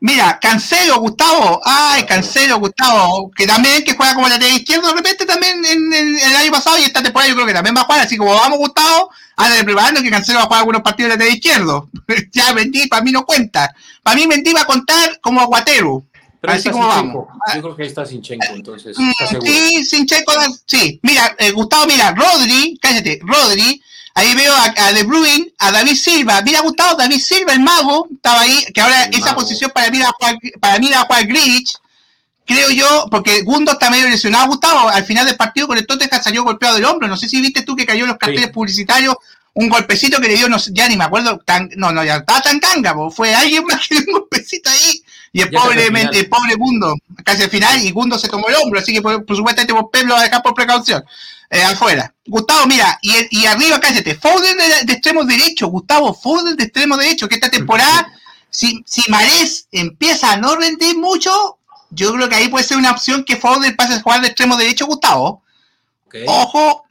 Mira, Cancelo, Gustavo. Ay, Cancelo, Gustavo. Que también que juega como lateral izquierdo de repente también en, el año pasado y esta temporada yo creo que también va a jugar. Así como vamos, Gustavo, de preparando que Cancelo va a jugar algunos partidos de lateral izquierdo. *laughs* ya Mendy, para mí no cuenta. Para mí Mendy va a contar como aguatero. Pero así como vamos. Yo creo que ahí está Sinchenko, entonces. Mm, sí, Sinchenko, sí. Mira, eh, Gustavo, mira, Rodri, cállate, Rodri Ahí veo a, De Bruyne, a David Silva. Mira, Gustavo, David Silva, el mago, estaba ahí, que ahora esa posición para mí era Juan, para mí era Juan Grich, creo yo, porque Gundo está medio lesionado, Gustavo, al final del partido con el Tottenham salió golpeado del hombro. No sé si viste tú que cayó en los carteles publicitarios un golpecito que le dio, no, ya ni me acuerdo, tan, no, no, ya estaba tan canga, fue alguien *laughs* más que un golpecito ahí. Y el pobre, el pobre Gundo, casi al final, y Gundo se tomó el hombro, así que por, supuesto este Pep lo va a dejar por precaución. Eh, afuera. Gustavo, mira, y, y arriba, cállate, Foden de, de, extremo derecho, Gustavo, Foden de extremo derecho, que esta temporada, si, si Marés empieza a no rendir mucho, yo creo que ahí puede ser una opción que Foden pase a jugar de extremo derecho, Gustavo. Ojo,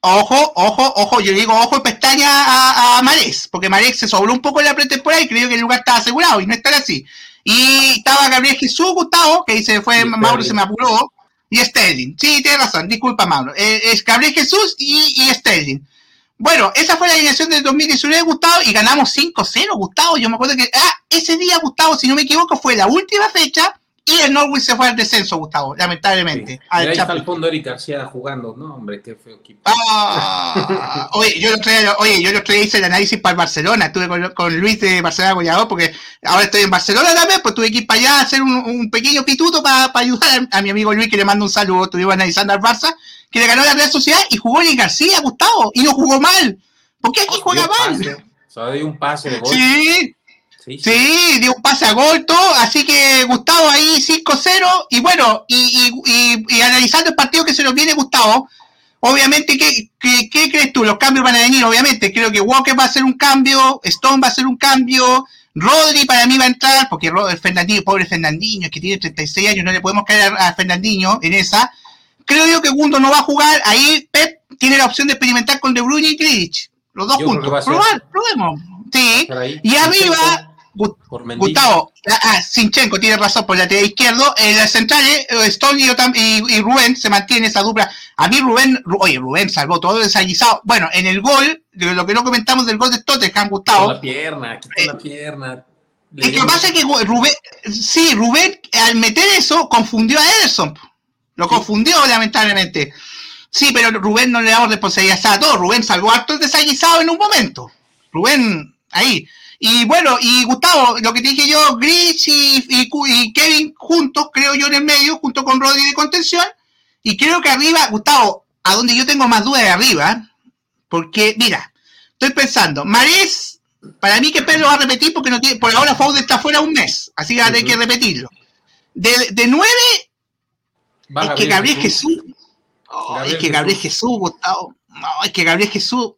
ojo, ojo, ojo, yo digo ojo y pestaña a, a Marés, porque Marés se sobró un poco en la pretemporada y creo que el lugar estaba asegurado y no está así. Y estaba Gabriel Jesús, Gustavo, que dice fue Mauro se me apuró y Sterling. Sí, tienes razón, disculpa, Mauro. Eh, es Gabriel Jesús y, y, Sterling. Bueno, esa fue la alineación del 2019, Gustavo, y ganamos 5-0, Gustavo. Yo me acuerdo que, ah, ese día, Gustavo, si no me equivoco, fue la última fecha y el Norwich se fue al descenso, Gustavo, lamentablemente. ahí está el fondo Eric García jugando, ¿no? Hombre, qué feo equipo. Ah, oye, yo lo traía, oye, yo lo hice el análisis para el Barcelona. Estuve con, Luis de Barcelona Goleador, porque ahora estoy en Barcelona también, pues tuve que ir para allá a hacer un, pequeño pituto para, ayudar a, mi amigo Luis, que le mando un saludo. Estuvimos analizando al Barça, que le ganó la Real Sociedad y jugó Eric García, Gustavo, y no jugó mal. ¿Por qué aquí juega mal? Solo dio un pase de gol. Sí. Sí, dio un pase a gol, todo, así que Gustavo ahí 5-0, y bueno, y, analizando el partido que se nos viene Gustavo, obviamente, ¿qué, ¿qué, crees tú? Los cambios van a venir, obviamente, creo que Walker va a hacer un cambio, Stone va a hacer un cambio, Rodri para mí va a entrar, porque el Fernandinho, pobre Fernandinho, que tiene 36 años, no le podemos caer a, Fernandinho en esa. Creo yo que Gundo no va a jugar, ahí Pep tiene la opción de experimentar con De Bruyne y Krich, los dos juntos. Probar, probemos. Sí, y arriba Gustavo, ah, ah, Sinchenko tiene razón por el lateral izquierdo. En las centrales, eh, Stone y, Rubén se mantiene esa dupla. A mí Rubén, oye, Rubén salvó todo desallizado. Bueno, en el gol, lo que no comentamos del gol de Tottenham, Gustavo. la pierna, quitó la pierna. Lo que pasa es que Rubén, sí, Rubén al meter eso confundió a Ederson. Lo confundió, lamentablemente. Sí, pero Rubén no le damos responsabilidad a todo. Rubén salvó harto el desaguisado en un momento. Rubén, ahí. Y bueno, y Gustavo, lo que te dije yo, Gris y, Kevin juntos, creo yo en el medio, junto con Rodri de contención. Y creo que arriba, Gustavo, a donde yo tengo más dudas de arriba, porque mira, estoy pensando, Marés, para mí que Pedro va a repetir porque no tiene, por ahora Faude está fuera un mes, así que hay que repetirlo. De, de nueve, es que Gabriel Jesús, es que Gabriel Jesús, Gustavo, no, es que Gabriel Jesús.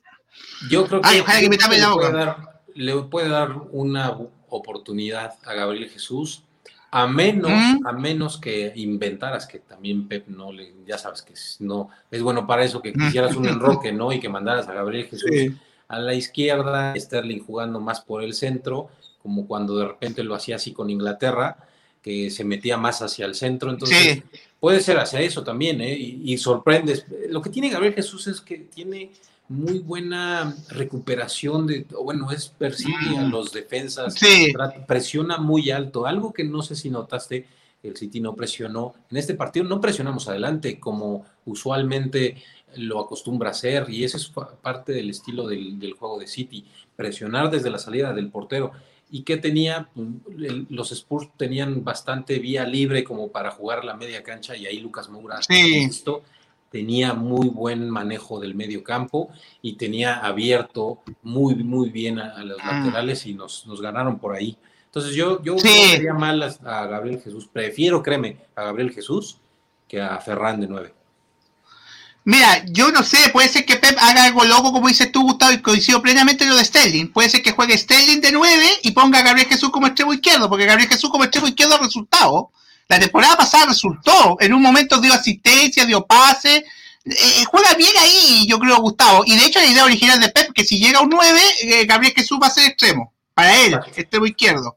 Yo creo que, Ay, ojalá que me tape la boca le puede dar una oportunidad a Gabriel Jesús, a menos, a menos que inventaras que también Pep no le, ya sabes que no es bueno para eso, que quisieras un *laughs* enroque, ¿no? Y que mandaras a Gabriel Jesús a la izquierda, Sterling jugando más por el centro, como cuando de repente lo hacía así con Inglaterra, que se metía más hacia el centro, entonces puede ser hacia eso también, ¿eh? Y, y sorprendes. Lo que tiene Gabriel Jesús es que tiene muy buena recuperación de, bueno, es persigue a mm. los defensas, presiona muy alto, algo que no sé si notaste, el City no presionó, en este partido no presionamos adelante como usualmente lo acostumbra hacer y eso es parte del estilo del, juego de City, presionar desde la salida del portero. ¿Y que tenía? Los Spurs tenían bastante vía libre como para jugar la media cancha y ahí Lucas Moura sí tenía muy buen manejo del medio campo y tenía abierto muy, muy bien a, los ah. laterales y nos, nos, ganaron por ahí. Entonces yo, yo sí. no mal a, Gabriel Jesús, prefiero, créeme, a Gabriel Jesús que a Ferran de 9. Mira, yo no sé, puede ser que Pep haga algo loco, como dices tú, Gustavo, y coincido plenamente lo de Sterling. Puede ser que juegue Sterling de 9 y ponga a Gabriel Jesús como extremo izquierdo, porque Gabriel Jesús como extremo izquierdo ha resultado. La temporada pasada resultó, en un momento dio asistencia, dio pase, eh, juega bien ahí, yo creo, Gustavo. Y de hecho la idea original de Pep, que si llega un 9, eh, Gabriel Jesús va a ser extremo, para él, extremo izquierdo.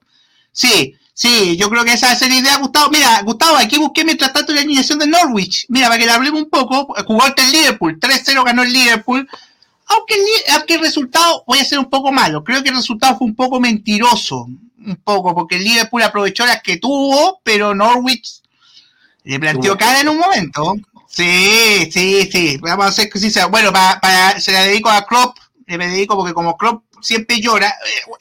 Sí, sí, yo creo que esa es la idea, Gustavo. Mira, Gustavo, aquí busqué mientras tanto la alineación de Norwich. Mira, para que le hablemos un poco, jugó ante el Liverpool, 3-0 ganó el Liverpool. Aunque el, aunque el resultado voy a ser un poco malo, creo que el resultado fue un poco mentiroso un poco, porque el Liverpool aprovechó las que tuvo, pero Norwich le planteó cara en un momento. Sí, sí, sí. Vamos a hacer que sí sea. Bueno, para, se la dedico a Klopp, le me dedico porque como Klopp siempre llora.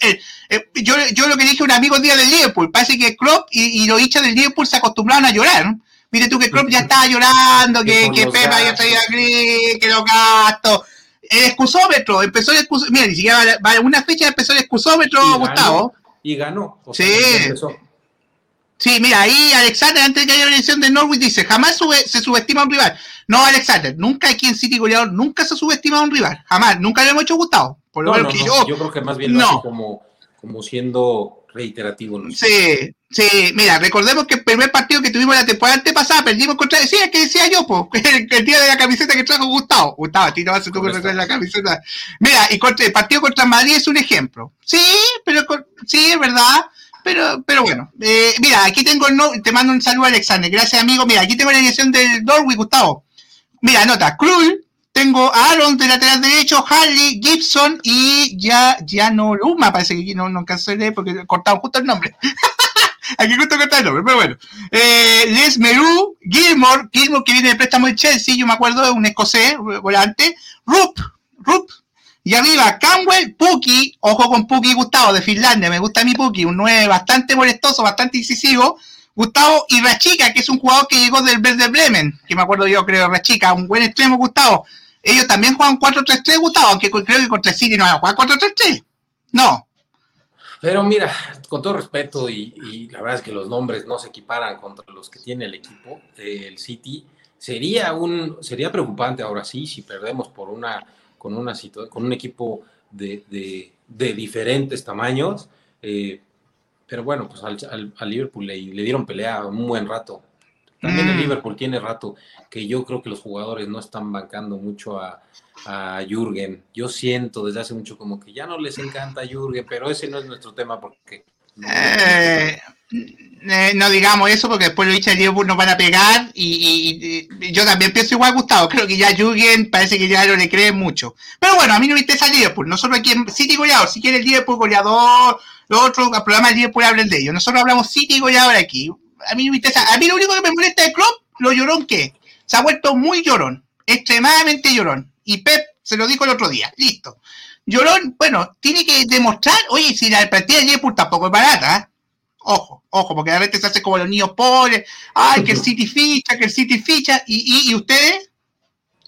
Eh, eh, eh, yo, yo lo que dije a un amigo el día del Liverpool, parece que Klopp y, y los hinchas del Liverpool se acostumbraron a llorar. Mire tú que Klopp ya estaba llorando, que, que Pepa ya traía gris, que lo gasto. El excusómetro, empezó el excusómetro, mira, ni siquiera va, una fecha empezó el excusómetro, Gustavo y ganó. sí. Sí, mira, ahí Alexander, antes de que haya la elección de Norwich, dice, jamás se subestima a un rival. No, Alexander, nunca aquí en City goleador, nunca se subestima a un rival. Jamás, nunca le hemos hecho gustado. Por lo menos que yo. Yo creo que más bien no. como, como siendo reiterativo. Sí, sí, mira, recordemos que el primer partido que tuvimos la temporada antepasada perdimos contra. Sí, es que decía yo, pues, *laughs* el, día de la camiseta que trajo Gustavo. Gustavo, a ti no vas a tú la camiseta. Mira, y contra, el partido contra Madrid es un ejemplo. Sí, pero sí, es verdad. Pero, pero bueno, eh, mira, aquí tengo el no, te mando un saludo Alexander, gracias amigo. Mira, aquí tengo la dirección del Norwich, Gustavo. Mira, nota, Krull, tengo a Aaron de lateral derecho, Harley, Gibson y ya, ya no Luma, parece que no, no leer porque cortado justo el nombre. *laughs* aquí justo cortado el nombre, pero bueno. Eh, Les Meru, Gilmore, Gilmore que viene de préstamo de Chelsea, yo me acuerdo, de un escocés, volante. Rup, Rup. Y arriba, Canwell, Puki, ojo con Puki Gustavo de Finlandia, me gusta mi Puki, un 9 bastante molestoso, bastante incisivo. Gustavo y Rachica, que es un jugador que llegó del Verde Bremen, que me acuerdo yo, creo, Rachica, un buen extremo, Gustavo ellos también juegan 4-3-3, Gustavo, aunque creo que contra City no van a jugar 4-3-3. No. Pero mira, con todo respeto, y, la verdad es que los nombres no se equiparan contra los que tiene el equipo, eh, el City, sería un sería preocupante ahora sí si perdemos por una con una con un equipo de, diferentes tamaños. Eh, pero bueno, pues al, Liverpool le, dieron pelea un buen rato. También el mm. Liverpool tiene rato que yo creo que los jugadores no están bancando mucho a, a Jürgen. Yo siento desde hace mucho como que ya no les encanta a Jürgen, pero ese no es nuestro tema porque... No, eh, eh, no digamos eso porque después los hinchas de Liverpool nos van a pegar y, yo también pienso igual Gustavo, creo que ya Jürgen parece que ya no le cree mucho. Pero bueno, a mí no me interesa Liverpool, nosotros aquí en City goleador, si quiere el Liverpool goleador, los otros programas del Liverpool hablen de ellos, nosotros hablamos City goleador aquí, a mí. A mí lo único que me molesta de club, lo llorón que se ha vuelto muy llorón, extremadamente llorón. Y Pep se lo dijo el otro día, listo. Llorón, bueno, tiene que demostrar, oye, si la partida de Liverpool tampoco es barata, ¿eh? ojo, ojo, porque a veces se hace como los niños pobres, ay, que el City ficha, que el City ficha, y, y, ustedes,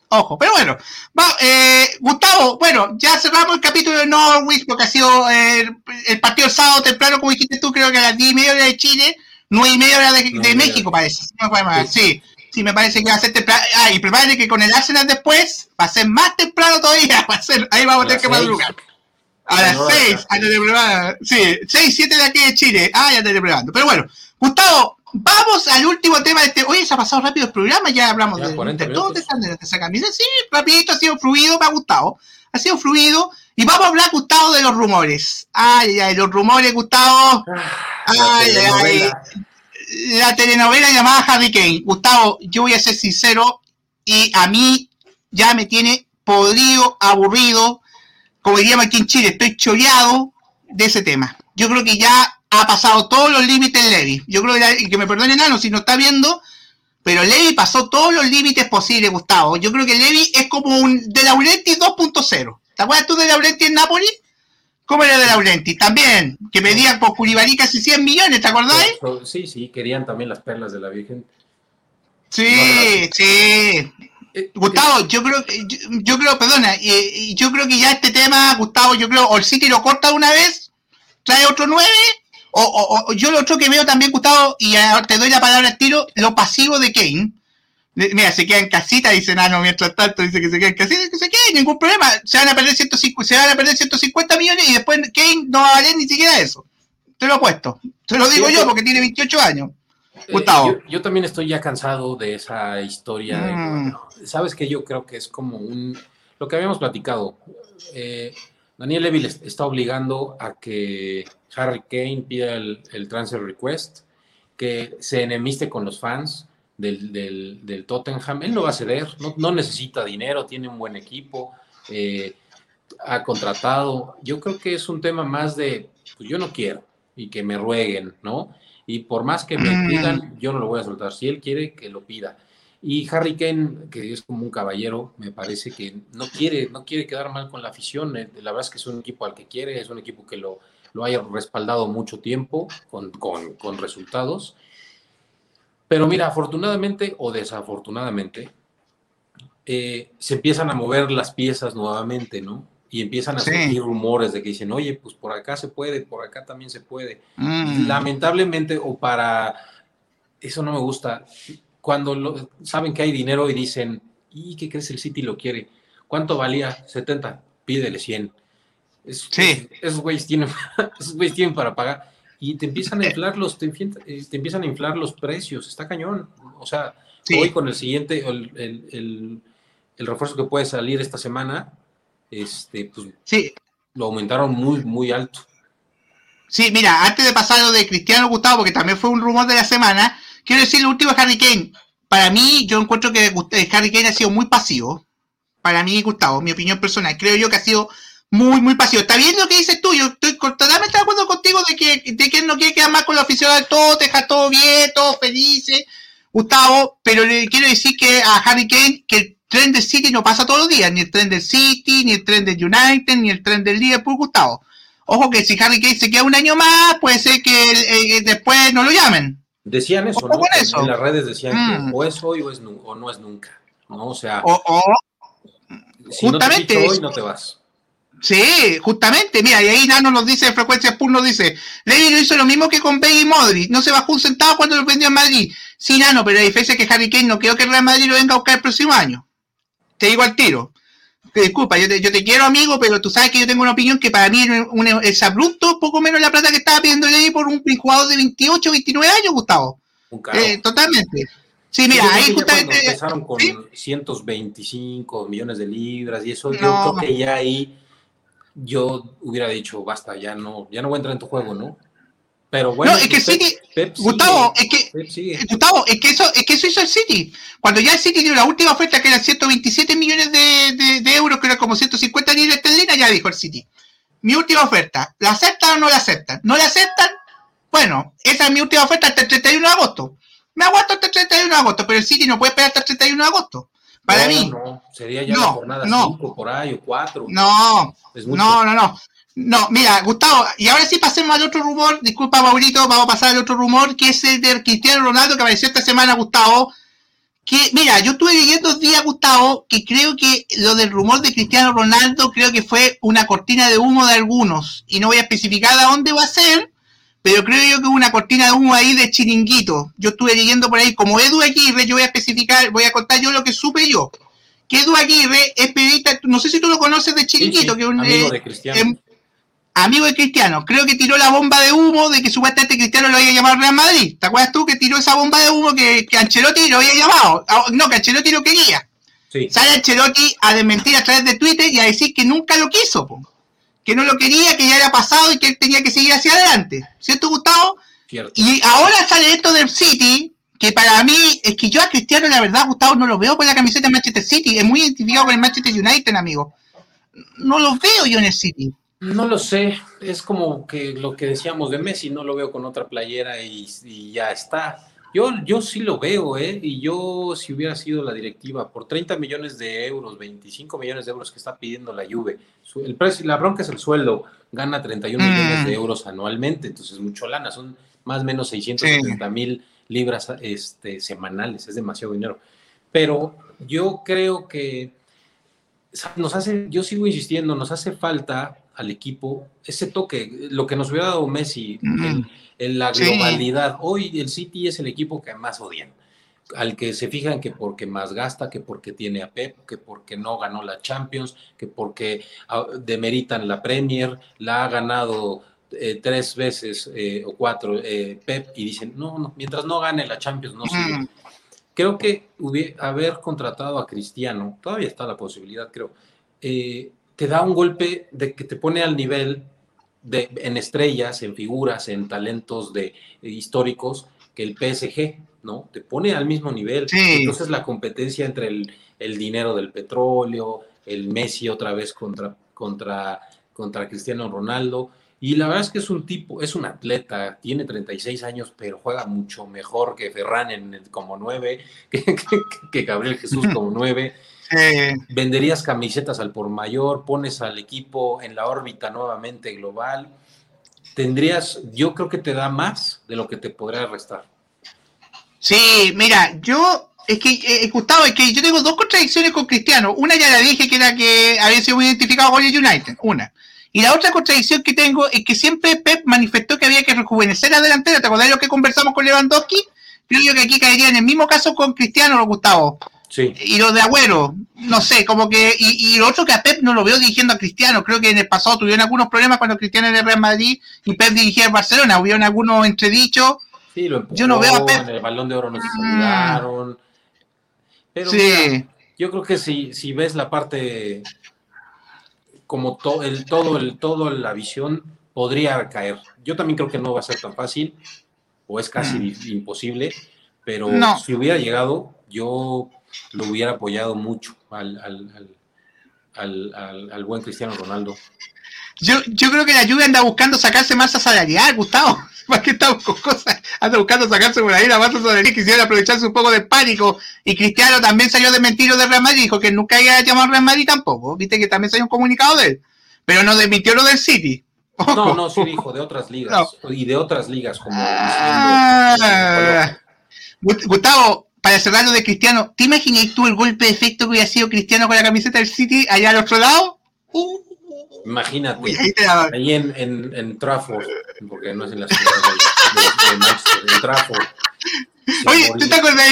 ojo, pero bueno, va, eh, Gustavo, bueno, ya cerramos el capítulo de Norwich, porque ha sido eh, el partido el sábado temprano, como dijiste tú, creo que a las 10 y media de Chile, nueve y media hora de, México, parece. Sí, sí, me parece que va a ser temprano. Ah, y prepárate que con el Arsenal después va a ser más temprano todavía. *laughs* Va a ser, ahí vamos a tener que madrugar. A las seis, antes de Sí, seis, siete de aquí de Chile. Ah, ya te preparando. Pero bueno, Gustavo, vamos al último tema de este. Oye, se ha pasado rápido el programa, ya hablamos de, de todo, de, esa camisa. Sí, rapidito, ha sido fluido, me ha gustado. Ha sido fluido. Y vamos a hablar, Gustavo, de los rumores. Ay, ay, los rumores, Gustavo. Ah, ay, ay, La telenovela llamada Harry Kane. Gustavo, yo voy a ser sincero y a mí ya me tiene podrido, aburrido. Como diríamos aquí en Chile, estoy choreado de ese tema. Yo creo que ya ha pasado todos los límites Levi. Yo creo que, que me perdone Nano si no está viendo, pero Levi pasó todos los límites posibles, Gustavo. Yo creo que Levi es como un De Laurenti 2.0. ¿Te acuerdas tú de Laurenti en Napoli? ¿Cómo era de Laurenti? También, que pedían por Curibari casi 100 millones, ¿te acordás? Sí, sí, querían también las perlas de la Virgen. Sí, sí. Eh, Gustavo, yo creo, yo, yo creo, perdona, y, yo creo que ya este tema, Gustavo, yo creo, o el City lo corta una vez, trae otro nueve, o, o, yo lo otro que veo también, Gustavo, y te doy la palabra al tiro, lo pasivo de Kane. Mira, se queda en casita, dice Nano, mientras tanto dice que se queda en casita, que se quede, ningún problema. Se van a perder 150, se van a perder 150 millones y después Kane no va a valer ni siquiera eso. Te lo he puesto. Te lo digo yo porque tiene 28 años. Eh, Gustavo. yo, también estoy ya cansado de esa historia. Mm. Sabes que yo creo que es como un. Lo que habíamos platicado. Eh, Daniel Levy está obligando a que Harry Kane pida el, transfer request, que se enemiste con los fans del, Tottenham. Él no va a ceder, no, necesita dinero, tiene un buen equipo, eh, ha contratado. Yo creo que es un tema más de, pues yo no quiero y que me rueguen, ¿no? Y por más que me mm. pidan, yo no lo voy a soltar. Si él quiere, que lo pida. Y Harry Kane, que es como un caballero, me parece que no quiere, no quiere quedar mal con la afición. Eh, la verdad es que es un equipo al que quiere, es un equipo que lo, lo haya respaldado mucho tiempo con, con, resultados. Pero mira, afortunadamente o desafortunadamente, eh, se empiezan a mover las piezas nuevamente, ¿no? Y empiezan a surgir rumores de que dicen, oye, pues por acá se puede, por acá también se puede. Mm. Lamentablemente, o para, eso no me gusta, cuando saben que hay dinero y dicen, ¿y qué crees el City lo quiere? ¿Cuánto valía? 70, pídele 100. sí. esos, güeyes tienen, *laughs* tienen para pagar y te empiezan a eh. inflar los, te, eh, empiezan a inflar los precios, está cañón. O sea, hoy con el siguiente, el, refuerzo que puede salir esta semana, este, pues sí. lo aumentaron muy, muy alto. Sí, mira, antes de pasar lo de Cristiano Gustavo, porque también fue un rumor de la semana, quiero decir lo último de Harry Kane. Para mí, yo encuentro que eh, Harry Kane ha sido muy pasivo. Para mí, Gustavo, mi opinión personal. Creo yo que ha sido muy, muy pasivo. Está bien lo que dices tú, yo estoy totalmente de acuerdo contigo de que, de que no quiere quedar más con la oficina de todo, deja todo bien, todo felices, Gustavo, pero le quiero decir que a Harry Kane que el tren del City no pasa todos los días, ni el tren del City, ni el tren del United, ni el tren del Liverpool, Gustavo. Ojo que si Harry Kane se queda un año más, puede ser que eh, después no lo llamen. Decían eso, ¿no? En las redes decían que mm. o es hoy o, es, o no es nunca, ¿no? O sea, justamente, no te hoy, no te vas. Sí, justamente, mira, y ahí Nano nos dice, Frecuencia Spur nos dice, Levy lo hizo lo mismo que con Peggy Modri, no se bajó un centavo cuando lo vendió en Madrid. Sí, Nano, pero la diferencia es que Harry Kane no creo que Real Madrid lo venga a buscar el próximo año. Te digo al tiro. Disculpa, yo te, yo te quiero amigo, pero tú sabes que yo tengo una opinión que para mí es, abrupto, poco menos la plata que estaba pidiendo Levy por un jugador de 28, 29 años, Gustavo. Eh, totalmente. Sí, mira, ahí justamente. Empezaron con 125 millones de libras y eso, yo creo que ya ahí yo hubiera dicho, basta, ya no, ya no voy a entrar en tu juego, ¿no? Pero bueno, no, es que City, Gustavo, es que, Gustavo, es que eso, es que eso hizo el City. Cuando ya el City dio la última oferta que eran 127 millones de, de, euros, que era como 150 libras esterlinas, ya dijo el City. Mi última oferta, ¿la aceptan o no la aceptan? ¿No la aceptan? Bueno, esa es mi última oferta hasta el 31 de agosto. Me aguanto hasta el 31 de agosto, pero el City no puede esperar hasta el 31 de agosto. Para mí. No, sería ya la jornada 5 por ahí o 4. No, no, no, no. No, mira, Gustavo, y ahora sí pasemos al otro rumor, disculpa Maurito, vamos a pasar al otro rumor, que es el de Cristiano Ronaldo que apareció esta semana, Gustavo. Que, mira, yo estuve leyendo días, Gustavo, que creo que lo del rumor de Cristiano Ronaldo creo que fue una cortina de humo de algunos, y no voy a especificar a dónde va a ser, pero creo yo que hubo una cortina de humo ahí de chiringuito. Yo estuve leyendo por ahí, como Edu Aguirre, yo voy a especificar, voy a contar yo lo que supe yo. Que Edu Aguirre es periodista, no sé si tú lo conoces de chiringuito, que es un amigo eh, de Cristiano. Em, amigo de Cristiano. Creo que tiró la bomba de humo de que supuestamente Cristiano lo había llamado Real Madrid. ¿Te acuerdas tú que tiró esa bomba de humo que, que Ancelotti lo había llamado? Ah, no, que Ancelotti lo quería. Sí. Sale Ancelotti a desmentir a través de Twitter y a decir que nunca lo quiso. Po que no lo quería, que ya era pasado y que él tenía que seguir hacia adelante. ¿Cierto, Gustavo? Y ahora sale esto del City, que para mí es que yo a Cristiano, la verdad, Gustavo, no lo veo con la camiseta de Manchester City. Es muy identificado con el Manchester United, amigo. No lo veo yo en el City. No lo sé, es como que lo que decíamos de Messi, no lo veo con otra playera y, y ya está. Yo, yo sí lo veo, ¿eh? Y yo, si hubiera sido la directiva, por 30 millones de euros, 25 millones de euros que está pidiendo la Juve, el precio, la bronca es el sueldo, gana 31 mm. millones de euros anualmente, entonces mucho lana, son más o menos 670 mil libras este, semanales, es demasiado dinero. Pero yo creo que nos hace, yo sigo insistiendo, nos hace falta al equipo ese toque, lo que nos hubiera dado Messi en, la globalidad. Hoy el City es el equipo que más odian, al que se fijan que porque más gasta, que porque tiene a Pep, que porque no ganó la Champions, que porque ah, demeritan la Premier, la ha ganado eh, tres veces eh, o cuatro eh, Pep y dicen, no, no, mientras no gane la Champions no sigue. Creo que haber contratado a Cristiano, todavía está la posibilidad, creo, te da un golpe de que te pone al nivel de, en estrellas, en figuras, en talentos de, históricos que el PSG, ¿no? Te pone al mismo nivel. Entonces la competencia entre el, el, dinero del petróleo, el Messi otra vez contra, contra, contra Cristiano Ronaldo, y la verdad es que es un tipo, es un atleta, tiene 36 años, pero juega mucho mejor que Ferran en como 9, *laughs* que, Gabriel Jesús como 9. Venderías camisetas al por mayor, pones al equipo en la órbita nuevamente global. Tendrías, yo creo que te da más de lo que te podría restar. Sí, mira, yo es que, eh, Gustavo, es que yo tengo dos contradicciones con Cristiano. Una ya la dije que era que había sido identificado con el United, una. Y la otra contradicción que tengo es que siempre Pep manifestó que había que rejuvenecer la delantera. ¿Te acordás de lo que conversamos con Lewandowski? Creo que aquí caería en el mismo caso con Cristiano, Gustavo. Sí. Y lo de Agüero, no sé, como que. Y, lo otro que a Pep no lo veo dirigiendo a Cristiano. Creo que en el pasado tuvieron algunos problemas cuando Cristiano era Real Madrid y Pep dirigía el Barcelona. Hubieron algunos entredichos. Sí, lo Yo no veo a Pep. En el balón de oro no se saludaron. Mm. Pero sí. yo creo que si, si ves la parte como el, todo, el, todo la visión podría caer. Yo también creo que no va a ser tan fácil, o es casi mm. imposible, pero si hubiera llegado, yo lo hubiera apoyado mucho al, al, buen Cristiano Ronaldo. Yo, yo creo que la lluvia anda buscando sacarse masa salarial, Gustavo. *laughs* Más que estamos con cosas, anda buscando sacarse por ahí la masa salarial. Quisiera aprovecharse un poco de pánico. Y Cristiano también salió de mentiro de Real Madrid. Dijo que nunca iba a llamar Real Madrid tampoco. Viste que también salió un comunicado de él. Pero no desmintió lo del City. No, no, sí dijo de otras ligas. Y de otras ligas, como. Ah. Gustavo, para cerrar lo de Cristiano, ¿te imaginas tú el golpe de efecto que hubiera sido Cristiano con la camiseta del City allá al otro lado? Uh. Imagínate, ahí en, en, en, Trafford, porque no es en la ciudad de, Manchester, en Trafford. Oye, ¿tú te acuerdas?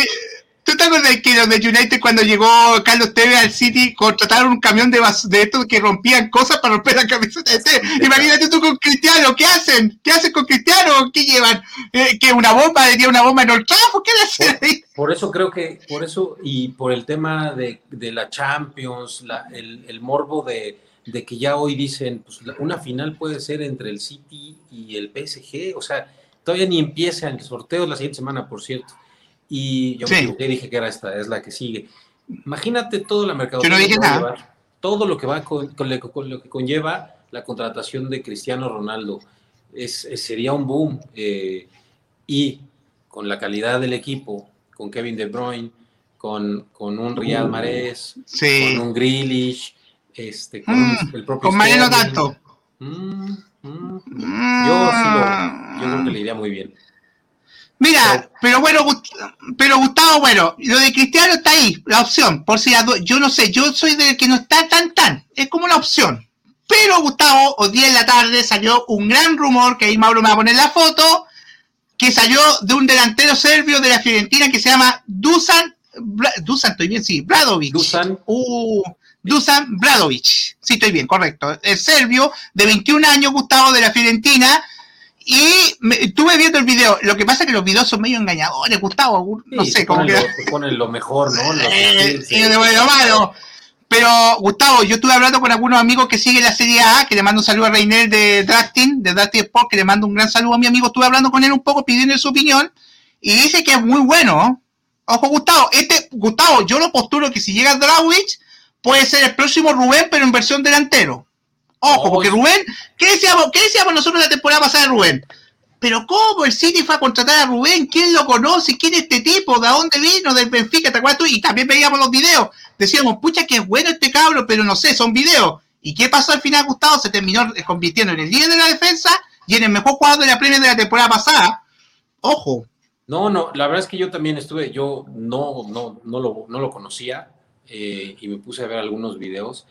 ¿Tú te acuerdas que los de United cuando llegó Carlos Tevez al City contrataron un camión de, de estos que rompían cosas para romper la camiseta de Tevez? Imagínate tú con Cristiano, ¿qué hacen? ¿Qué hacen con Cristiano? ¿Qué llevan? Eh, ¿Que una bomba? ¿Diría una bomba en el Trafford? ¿Qué le hacen ahí? Por eso creo que, por eso, y por el tema de, de la Champions, la, el, el morbo de de que ya hoy dicen, pues una final puede ser entre el City y el PSG, o sea, todavía ni empieza el sorteo la siguiente semana, por cierto. Y yo dije que era esta, es la que sigue. Imagínate todo la mercado. Yo no dije nada. todo lo que va con, lo que conlleva la contratación de Cristiano Ronaldo. Es, sería un boom. Eh, y con la calidad del equipo, con Kevin De Bruyne, con, con un Riyad Mahrez, con un Grealish, este, con mm, el propio. Con Mariano Tanto. Mm, mm, yo sí lo, yo creo que le iría muy bien. Mira, pero, bueno, pero Gustavo, bueno, lo de Cristiano está ahí, la opción, por si yo no sé, yo soy del que no está tan tan, es como una opción. Pero Gustavo, hoy día en la tarde salió un gran rumor, que ahí Mauro me va a poner la foto, que salió de un delantero serbio de la Fiorentina que se llama Dusan, Dusan, estoy bien, sí, Bradovic. Dusan. Uh, Dusan Bradovic. Sí, estoy bien, correcto. Es serbio, de 21 años, Gustavo, de la Fiorentina. Y estuve viendo el video. Lo que pasa es que los videos son medio engañadores, Gustavo. No sé cómo que. Ponen lo mejor, ¿no? Eh, de bueno, malo. Pero, Gustavo, yo estuve hablando con algunos amigos que siguen la Serie A, que le mando un saludo a Reiner de Drafting, de Drafting Sport, que le mando un gran saludo a mi amigo. Estuve hablando con él un poco, pidiendo su opinión, y dice que es muy bueno. Ojo, Gustavo, este, Gustavo, yo lo postulo que si llega Drawich, puede ser el próximo Rubén, pero en versión delantero. Ojo, porque Rubén, ¿qué decíamos, ¿qué decíamos nosotros la temporada pasada de Rubén? Pero ¿cómo el City fue a contratar a Rubén? ¿Quién lo conoce? ¿Quién es este tipo? ¿De dónde vino? Del Benfica, ¿te acuerdas tú? Y también veíamos los videos. Decíamos, pucha, que es bueno este cabro, pero no sé, son videos. ¿Y qué pasó al final, Gustavo? Se terminó convirtiendo en el líder de la defensa y en el mejor jugador de la Premier de la temporada pasada. Ojo. No, no, la verdad es que yo también estuve, yo no, no, no, lo, no lo conocía eh, y me puse a ver algunos videos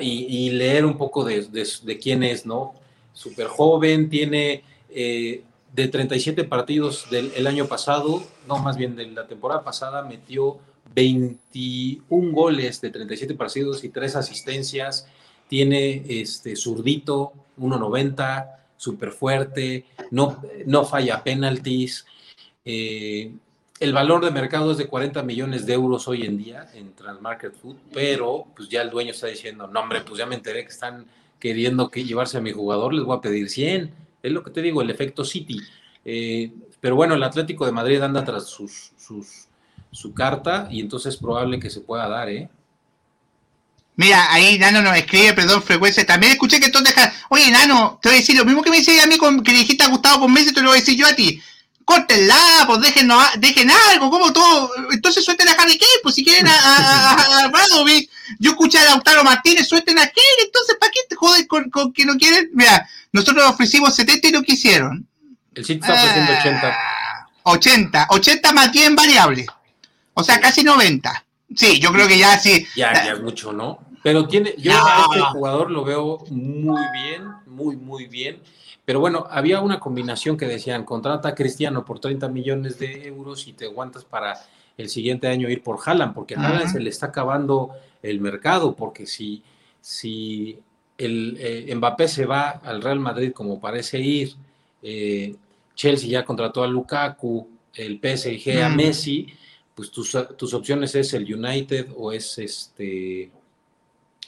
y, leer un poco de, quién es, ¿no? Súper joven, tiene eh, de 37 partidos del año pasado, no, más bien de la temporada pasada, metió 21 goles de 37 partidos y 3 asistencias. Tiene este zurdito, 1.90, súper fuerte, no, no falla penalties. Eh, el valor de mercado es de 40 millones de euros hoy en día en Transmarket Food, pero pues ya el dueño está diciendo, no hombre, pues ya me enteré que están queriendo que llevarse a mi jugador, les voy a pedir 100. Es lo que te digo, el efecto City. Eh, pero bueno, el Atlético de Madrid anda tras sus, sus, su carta y entonces es probable que se pueda dar, ¿eh? Mira, ahí Nano nos escribe, perdón, frecuencia. También escuché que tú dejas. Oye, Nano, te voy a decir lo mismo que me dice a mí con, que dijiste a Gustavo con Messi, te lo voy a decir yo a ti córtenla, pues dejen, dejen algo, como todo. Entonces suelten a Harry Kane, pues si quieren a, a, Yo escuché a Lautaro Martínez, suelten a Kane, entonces ¿para qué te jodes con, con, que no quieren? Mira, nosotros ofrecimos 70 y no quisieron. El sitio está ofreciendo 80. 80, 80 más 10 variable. O sea, casi 90. Sí, yo creo que ya sí. Ya, ya es mucho, ¿no? Pero tiene, yo a este jugador lo veo muy bien, muy, muy bien pero bueno, había una combinación que decían, contrata a Cristiano por 30 millones de euros y te aguantas para el siguiente año ir por Haaland, porque a Haaland se le está acabando el mercado, porque si, si el eh, Mbappé se va al Real Madrid como parece ir, eh, Chelsea ya contrató a Lukaku, el PSG a Messi, pues tus, tus, opciones es el United o es este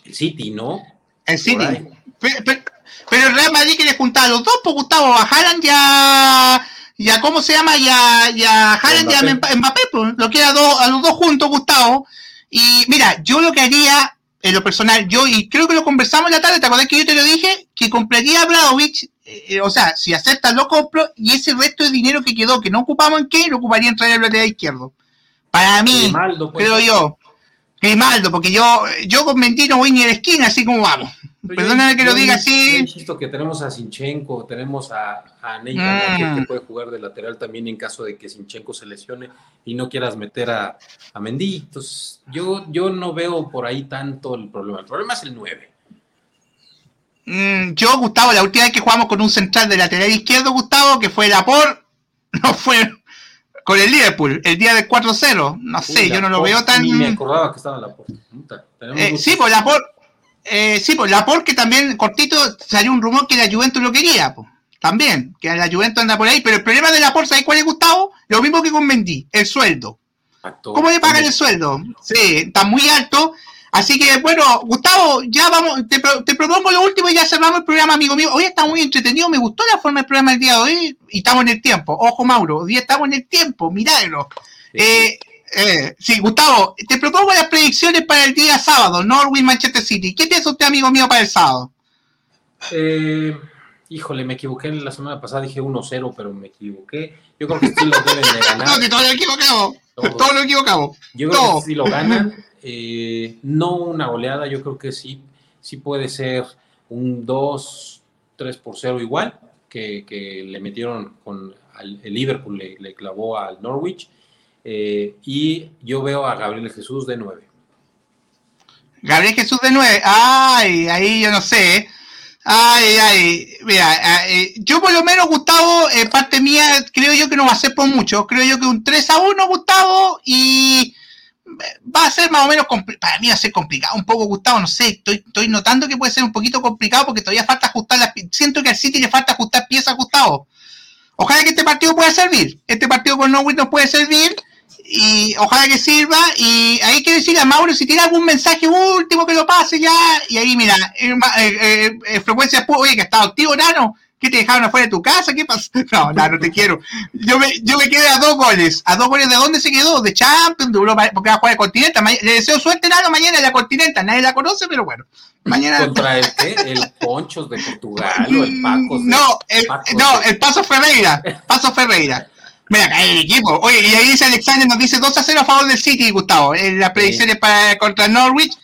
el City, ¿no? El City. Pero el Real Madrid quiere juntar a los dos, pues Gustavo, a Haaland ya, ya ¿cómo se llama? Ya, ya Haaland ya Mbappé, pues, lo quiere a, a los dos juntos, Gustavo. Y mira, yo lo que haría, en lo personal, yo, y creo que lo conversamos en la tarde, ¿te acuerdas que yo te lo dije? Que compraría a Bradovich, eh, o sea, si aceptas lo compro, y ese resto de dinero que quedó, que no ocupamos en qué, lo ocuparía en traer el lateral izquierdo. Para mí, pues. creo yo. Grimaldo, porque yo, yo con Mendy no voy ni a la esquina, así como vamos. Perdóname que lo diga así. insisto que tenemos a Sinchenko, tenemos a, a mm. que puede jugar de lateral también en caso de que Sinchenko se lesione y no quieras meter a, a Mendy. Entonces, yo, yo no veo por ahí tanto el problema. El problema es el 9. Mm, yo, Gustavo, la última vez que jugamos con un central de lateral izquierdo, Gustavo, que fue la por, *laughs* no fue con el Liverpool, el día del 4-0. No sé, yo no lo veo tan. Ni me acordaba que estaba puerta. Eh, sí, pues la por. Eh, sí, pues la por que también, cortito, salió un rumor que la Juventus lo quería, pues. También, que la Juventus anda por ahí. Pero el problema de la por, ¿sabes cuál es, Gustavo? Lo mismo que con Mendy, el sueldo. ¿Cómo le pagan el sueldo? Sí, está muy alto Así que, bueno, Gustavo, ya vamos, te, propongo lo último y ya cerramos el programa, amigo mío. Hoy está muy entretenido, me gustó la forma del programa del día de hoy y estamos en el tiempo. Ojo, Mauro, hoy estamos en el tiempo, milagro. Eh, eh, sí, Gustavo, te propongo las predicciones para el día sábado, Norwich Manchester City. ¿Qué piensa usted, amigo mío, para el sábado? Eh, híjole, me equivoqué la semana pasada, dije 1-0, pero me equivoqué. Yo creo que sí lo deben de *laughs* ganar. no, que todo lo equivocamos. Todo, lo equivocamos. Yo creo que sí lo ganan. Eh, no una goleada, yo creo que sí, sí puede ser un 2, 3 por 0 igual, que, le metieron con el Liverpool, le, clavó al Norwich. Eh, y yo veo a Gabriel Jesús de 9. Gabriel Jesús de 9, ay, ahí yo no sé. ¿eh? Ay, ay, mira, yo por lo menos, Gustavo, parte mía, creo yo que no va a ser por mucho. Creo yo que un 3 a 1, Gustavo, y va a ser más o menos, para mí va a ser complicado, un poco Gustavo, no sé, estoy, estoy notando que puede ser un poquito complicado porque todavía falta ajustar las siento que al City le falta ajustar piezas Gustavo. Ojalá que este partido pueda servir, este partido con Norwich nos puede servir y ojalá que sirva y ahí quiero decir a Mauro si tiene algún mensaje último que lo pase ya y ahí mira, eh, eh, eh, frecuencia, oye que está activo Nano, ¿Qué te dejaron afuera de tu casa? ¿Qué pasó? *laughs* No, no, no te quiero. Yo me, yo me quedé a dos goles. ¿A dos goles de dónde se quedó? De Champions, de Europa, porque va a jugar el Continente. Le deseo suerte, nada, mañana en la Continente. Nadie la conoce, pero bueno. Mañana... ¿Contra el qué? ¿El Ponchos de Portugal o el Paco? No, el, no, el Paso Ferreira. Paso Ferreira. Mira, el equipo. Oye, y ahí dice Alexander, nos dice 2 a 0 a favor del City, Gustavo. En las predicciones para, contra Norwich.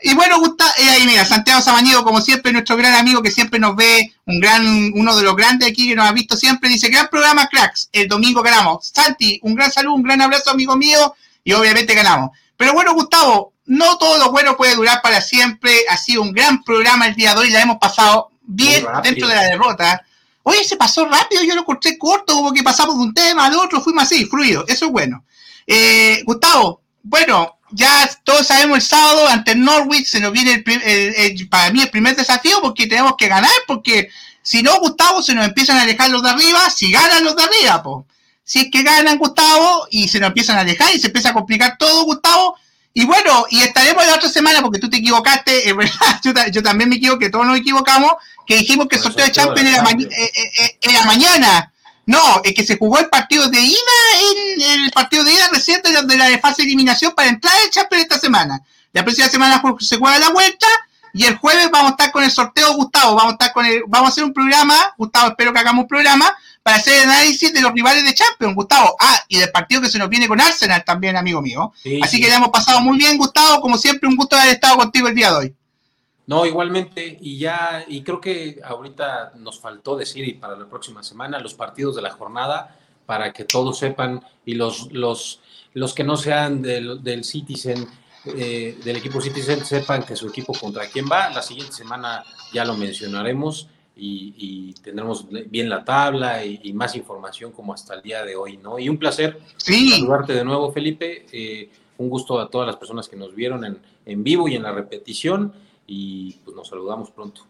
Y bueno, gusta, eh, ahí mira, Santiago Samanido, como siempre, nuestro gran amigo que siempre nos ve, un gran, uno de los grandes aquí que nos ha visto siempre, dice, gran programa, cracks, el domingo ganamos. Santi, un gran saludo, un gran abrazo, amigo mío, y obviamente ganamos. Pero bueno, Gustavo, no todo lo bueno puede durar para siempre. Ha sido un gran programa el día de hoy, la hemos pasado bien dentro de la derrota. Oye, se pasó rápido, yo lo corté corto, como que pasamos de un tema al otro, fuimos así, fluido, eso es bueno. Eh, Gustavo, bueno, ya todos sabemos el sábado ante el Norwich se nos viene el, para mí el primer desafío porque tenemos que ganar, porque si no, Gustavo, se nos empiezan a alejar los de arriba, si ganan los de arriba, pues. Si es que ganan, Gustavo, y se nos empiezan a alejar y se empieza a complicar todo, Gustavo, y bueno, y estaremos la otra semana porque tú te equivocaste, es verdad, *laughs* yo, también me equivoqué, todos nos equivocamos, que dijimos que el sorteo de Champions era, eh, eh, era, mañana. No, es que se jugó el partido de ida, en, el partido de ida reciente de la fase de eliminación para entrar en Champions esta semana. La próxima semana se juega la vuelta y el jueves vamos a estar con el sorteo, Gustavo. Vamos a estar con el, vamos a hacer un programa, Gustavo, espero que hagamos un programa para hacer análisis de los rivales de Champions, Gustavo. Ah, y del partido que se nos viene con Arsenal también, amigo mío. Así que le hemos pasado muy bien, Gustavo. Como siempre, un gusto haber estado contigo el día de hoy. No, igualmente, y ya, y creo que ahorita nos faltó decir, y para la próxima semana, los partidos de la jornada, para que todos sepan, y los, los, los que no sean del, del Citizen, eh, del equipo Citizen, sepan que su equipo contra quién va. La siguiente semana ya lo mencionaremos y, tendremos bien la tabla y, más información como hasta el día de hoy, ¿no? Y un placer saludarte de nuevo, Felipe. Eh, un gusto a todas las personas que nos vieron en, en vivo y en la repetición y pues nos saludamos pronto.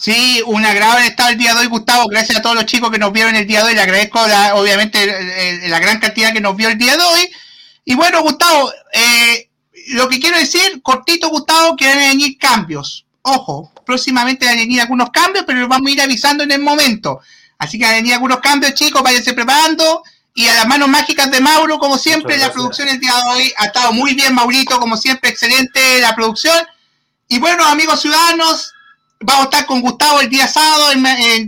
Sí, un agrado estar el día de hoy, Gustavo. Gracias a todos los chicos que nos vieron el día de hoy. Le agradezco, obviamente, la gran cantidad que nos vio el día de hoy. Y bueno, Gustavo, eh, lo que quiero decir, cortito, Gustavo, que a venir cambios. Ojo, próximamente van a venir algunos cambios, pero los vamos a ir avisando en el momento. Así que van a venir algunos cambios, chicos, váyanse preparando. Y a las manos mágicas de Mauro, como siempre, la producción el día de hoy ha estado muy bien, Maurito, como siempre, excelente la producción. Y bueno, amigos ciudadanos, vamos a estar con Gustavo el día sábado,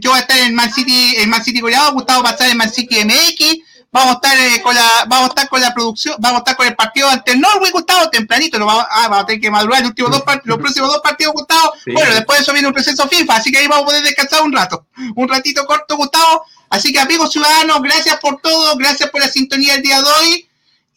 yo voy a estar en Man City, en Man City Goleado, Gustavo va a estar en Man City MX vamos a estar eh, con la vamos a estar con la producción vamos a estar con el partido ante el Norway Gustavo tempranito lo vamos, ah, vamos a tener que madurar los últimos dos los próximos dos partidos Gustavo. Bueno después de eso viene un proceso FIFA así que ahí vamos a poder descansar un rato. Un ratito corto Gustavo. Así que amigos ciudadanos gracias por todo gracias por la sintonía el día de hoy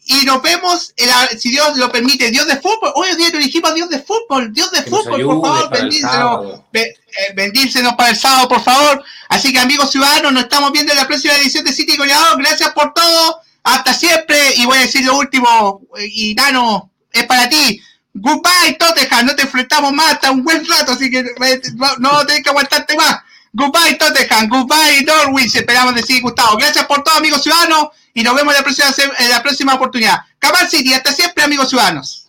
y nos vemos, si Dios lo permite, Dios de fútbol. Hoy día lo dijimos a Dios de fútbol, Dios de fútbol, por favor, bendícenos, eh, bendícenos para el sábado, por favor. Así que amigos ciudadanos, nos estamos viendo en la próxima edición de City Goleador. Gracias por todo, hasta siempre. Y voy a decir lo último, y Dano, es para ti. Goodbye, Tottenham, no te enfrentamos más hasta un buen rato, así que eh, no, no tenés que aguantarte más. Goodbye, Tottenham, goodbye, Norwich, esperamos decir, Gustavo. Gracias por todo, amigos ciudadanos y nos vemos en la próxima, en la próxima oportunidad. Cabal City, hasta siempre, amigos ciudadanos.